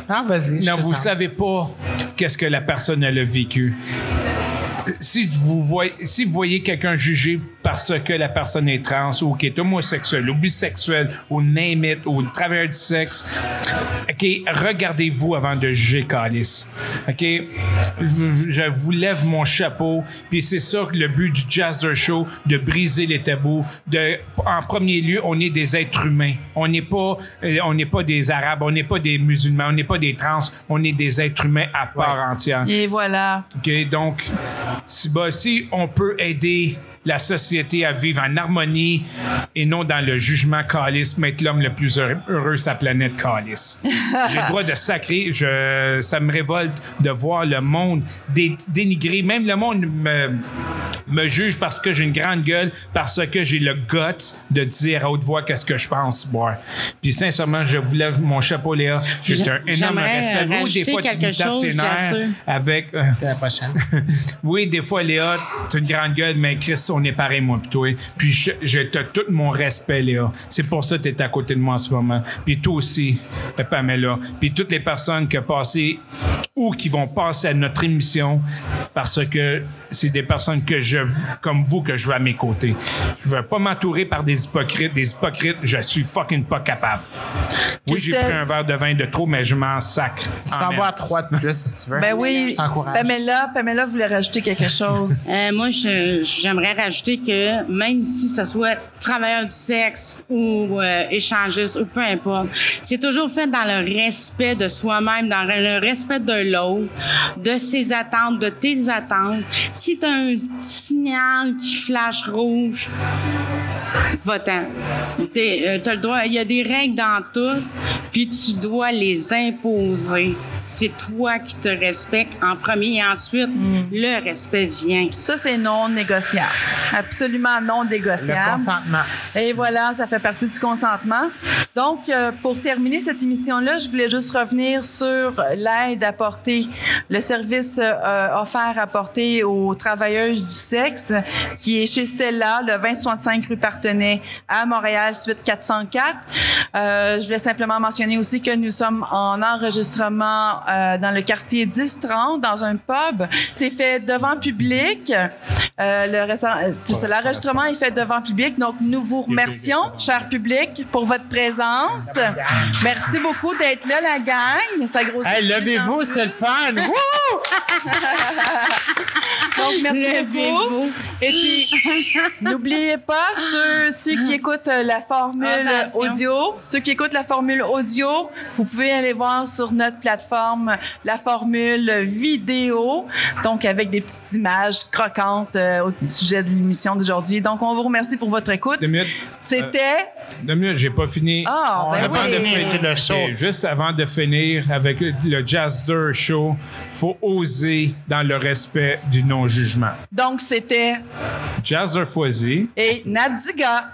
Ah, vas-y. non, vous savez pas qu'est-ce que la personne elle a vécu. Si vous voyez, si vous voyez quelqu'un juger parce que la personne est trans ou qui est homosexuelle ou bisexuelle ou name it ou travailleur du sexe. OK, regardez-vous avant de juger Calice. OK? Je vous lève mon chapeau. Puis c'est ça le but du Jazzer Show, de briser les tabous. De, en premier lieu, on est des êtres humains. On n'est pas, euh, on n'est pas des Arabes, on n'est pas des musulmans, on n'est pas des trans, on est des êtres humains à part entière. Et voilà. OK, donc, si, bah, si on peut aider la société à vivre en harmonie et non dans le jugement calice, mettre l'homme le plus heureux, heureux sur la planète calice. J'ai le droit de sacrer. Je, ça me révolte de voir le monde dé- dénigrer. Même le monde me, me juge parce que j'ai une grande gueule, parce que j'ai le guts de dire à haute voix qu'est-ce que je pense. Bon. Puis sincèrement, je vous lève mon chapeau, Léa. J'ai J'a- un énorme respect. euh, Oui, des fois, tu me tapes chose, ses nerfs Jasper. avec... euh, la prochaine. oui, des fois, Léa, tu une grande gueule, mais Chris, on est pareil, moi, pis toi. Puis t'as tout mon respect, Léa. C'est pour ça que tu es à côté de moi en ce moment. Puis toi aussi, Pamela. Puis toutes les personnes qui ont passé ou qui vont passer à notre émission parce que c'est des personnes que je, comme vous, que je veux à mes côtés. Je veux pas m'entourer par des hypocrites. Des hypocrites, je suis fucking pas capable. Oui, j'ai pris un verre de vin de trop, mais je m'en sacre. Tu peux en boire trois de plus si tu veux. Ben oui. Je t'encourage. Pamela, Pamela voulait rajouter quelque chose. Euh, moi, je- j'aimerais rajouter que même si ce soit travailleur du sexe ou euh, échangiste ou peu importe, c'est toujours fait dans le respect de soi-même, dans le respect de l'autre, de ses attentes, de tes attentes. Si tu as un signal qui flash rouge, votant. Euh, as le droit, il y a des règles dans tout, puis tu dois les imposer. C'est toi qui te respectes en premier et ensuite le respect vient. Ça, c'est non négociable. Absolument non Le négociable. consentement. Et voilà, ça fait partie du consentement. Donc, euh, pour terminer cette émission-là, je voulais juste revenir sur l'aide apportée, le service euh, offert apporté aux travailleuses du sexe, qui est chez Stella, le 2065 rue Partenay à Montréal, suite 404. Euh, je voulais simplement mentionner aussi que nous sommes en enregistrement euh, dans le quartier 1030, dans un pub. C'est fait devant public. Euh, le euh, l'enregistrement est fait devant public. Donc, nous vous remercions, cher public, pour votre présence. Merci beaucoup d'être là, la gang. Ça grossit. Hey, levez-vous, c'est le fun! Donc, merci beaucoup. Et puis, n'oubliez pas, ceux, ceux qui écoutent la formule audio, ceux qui écoutent la formule audio, vous pouvez aller voir sur notre plateforme la formule vidéo, donc avec des petites images croquantes euh, au sujet de l'émission d'aujourd'hui. Donc, on vous remercie pour votre écoute. Deux minutes. C'était... Deux minutes, j'ai pas fini. Ah, ben avant oui. de finir, c'est le show. Ok, juste avant de finir avec le Jazzer Show, faut oser dans le respect du non-jugement. Donc, c'était... Jazzer Foisy. Et Nadiga.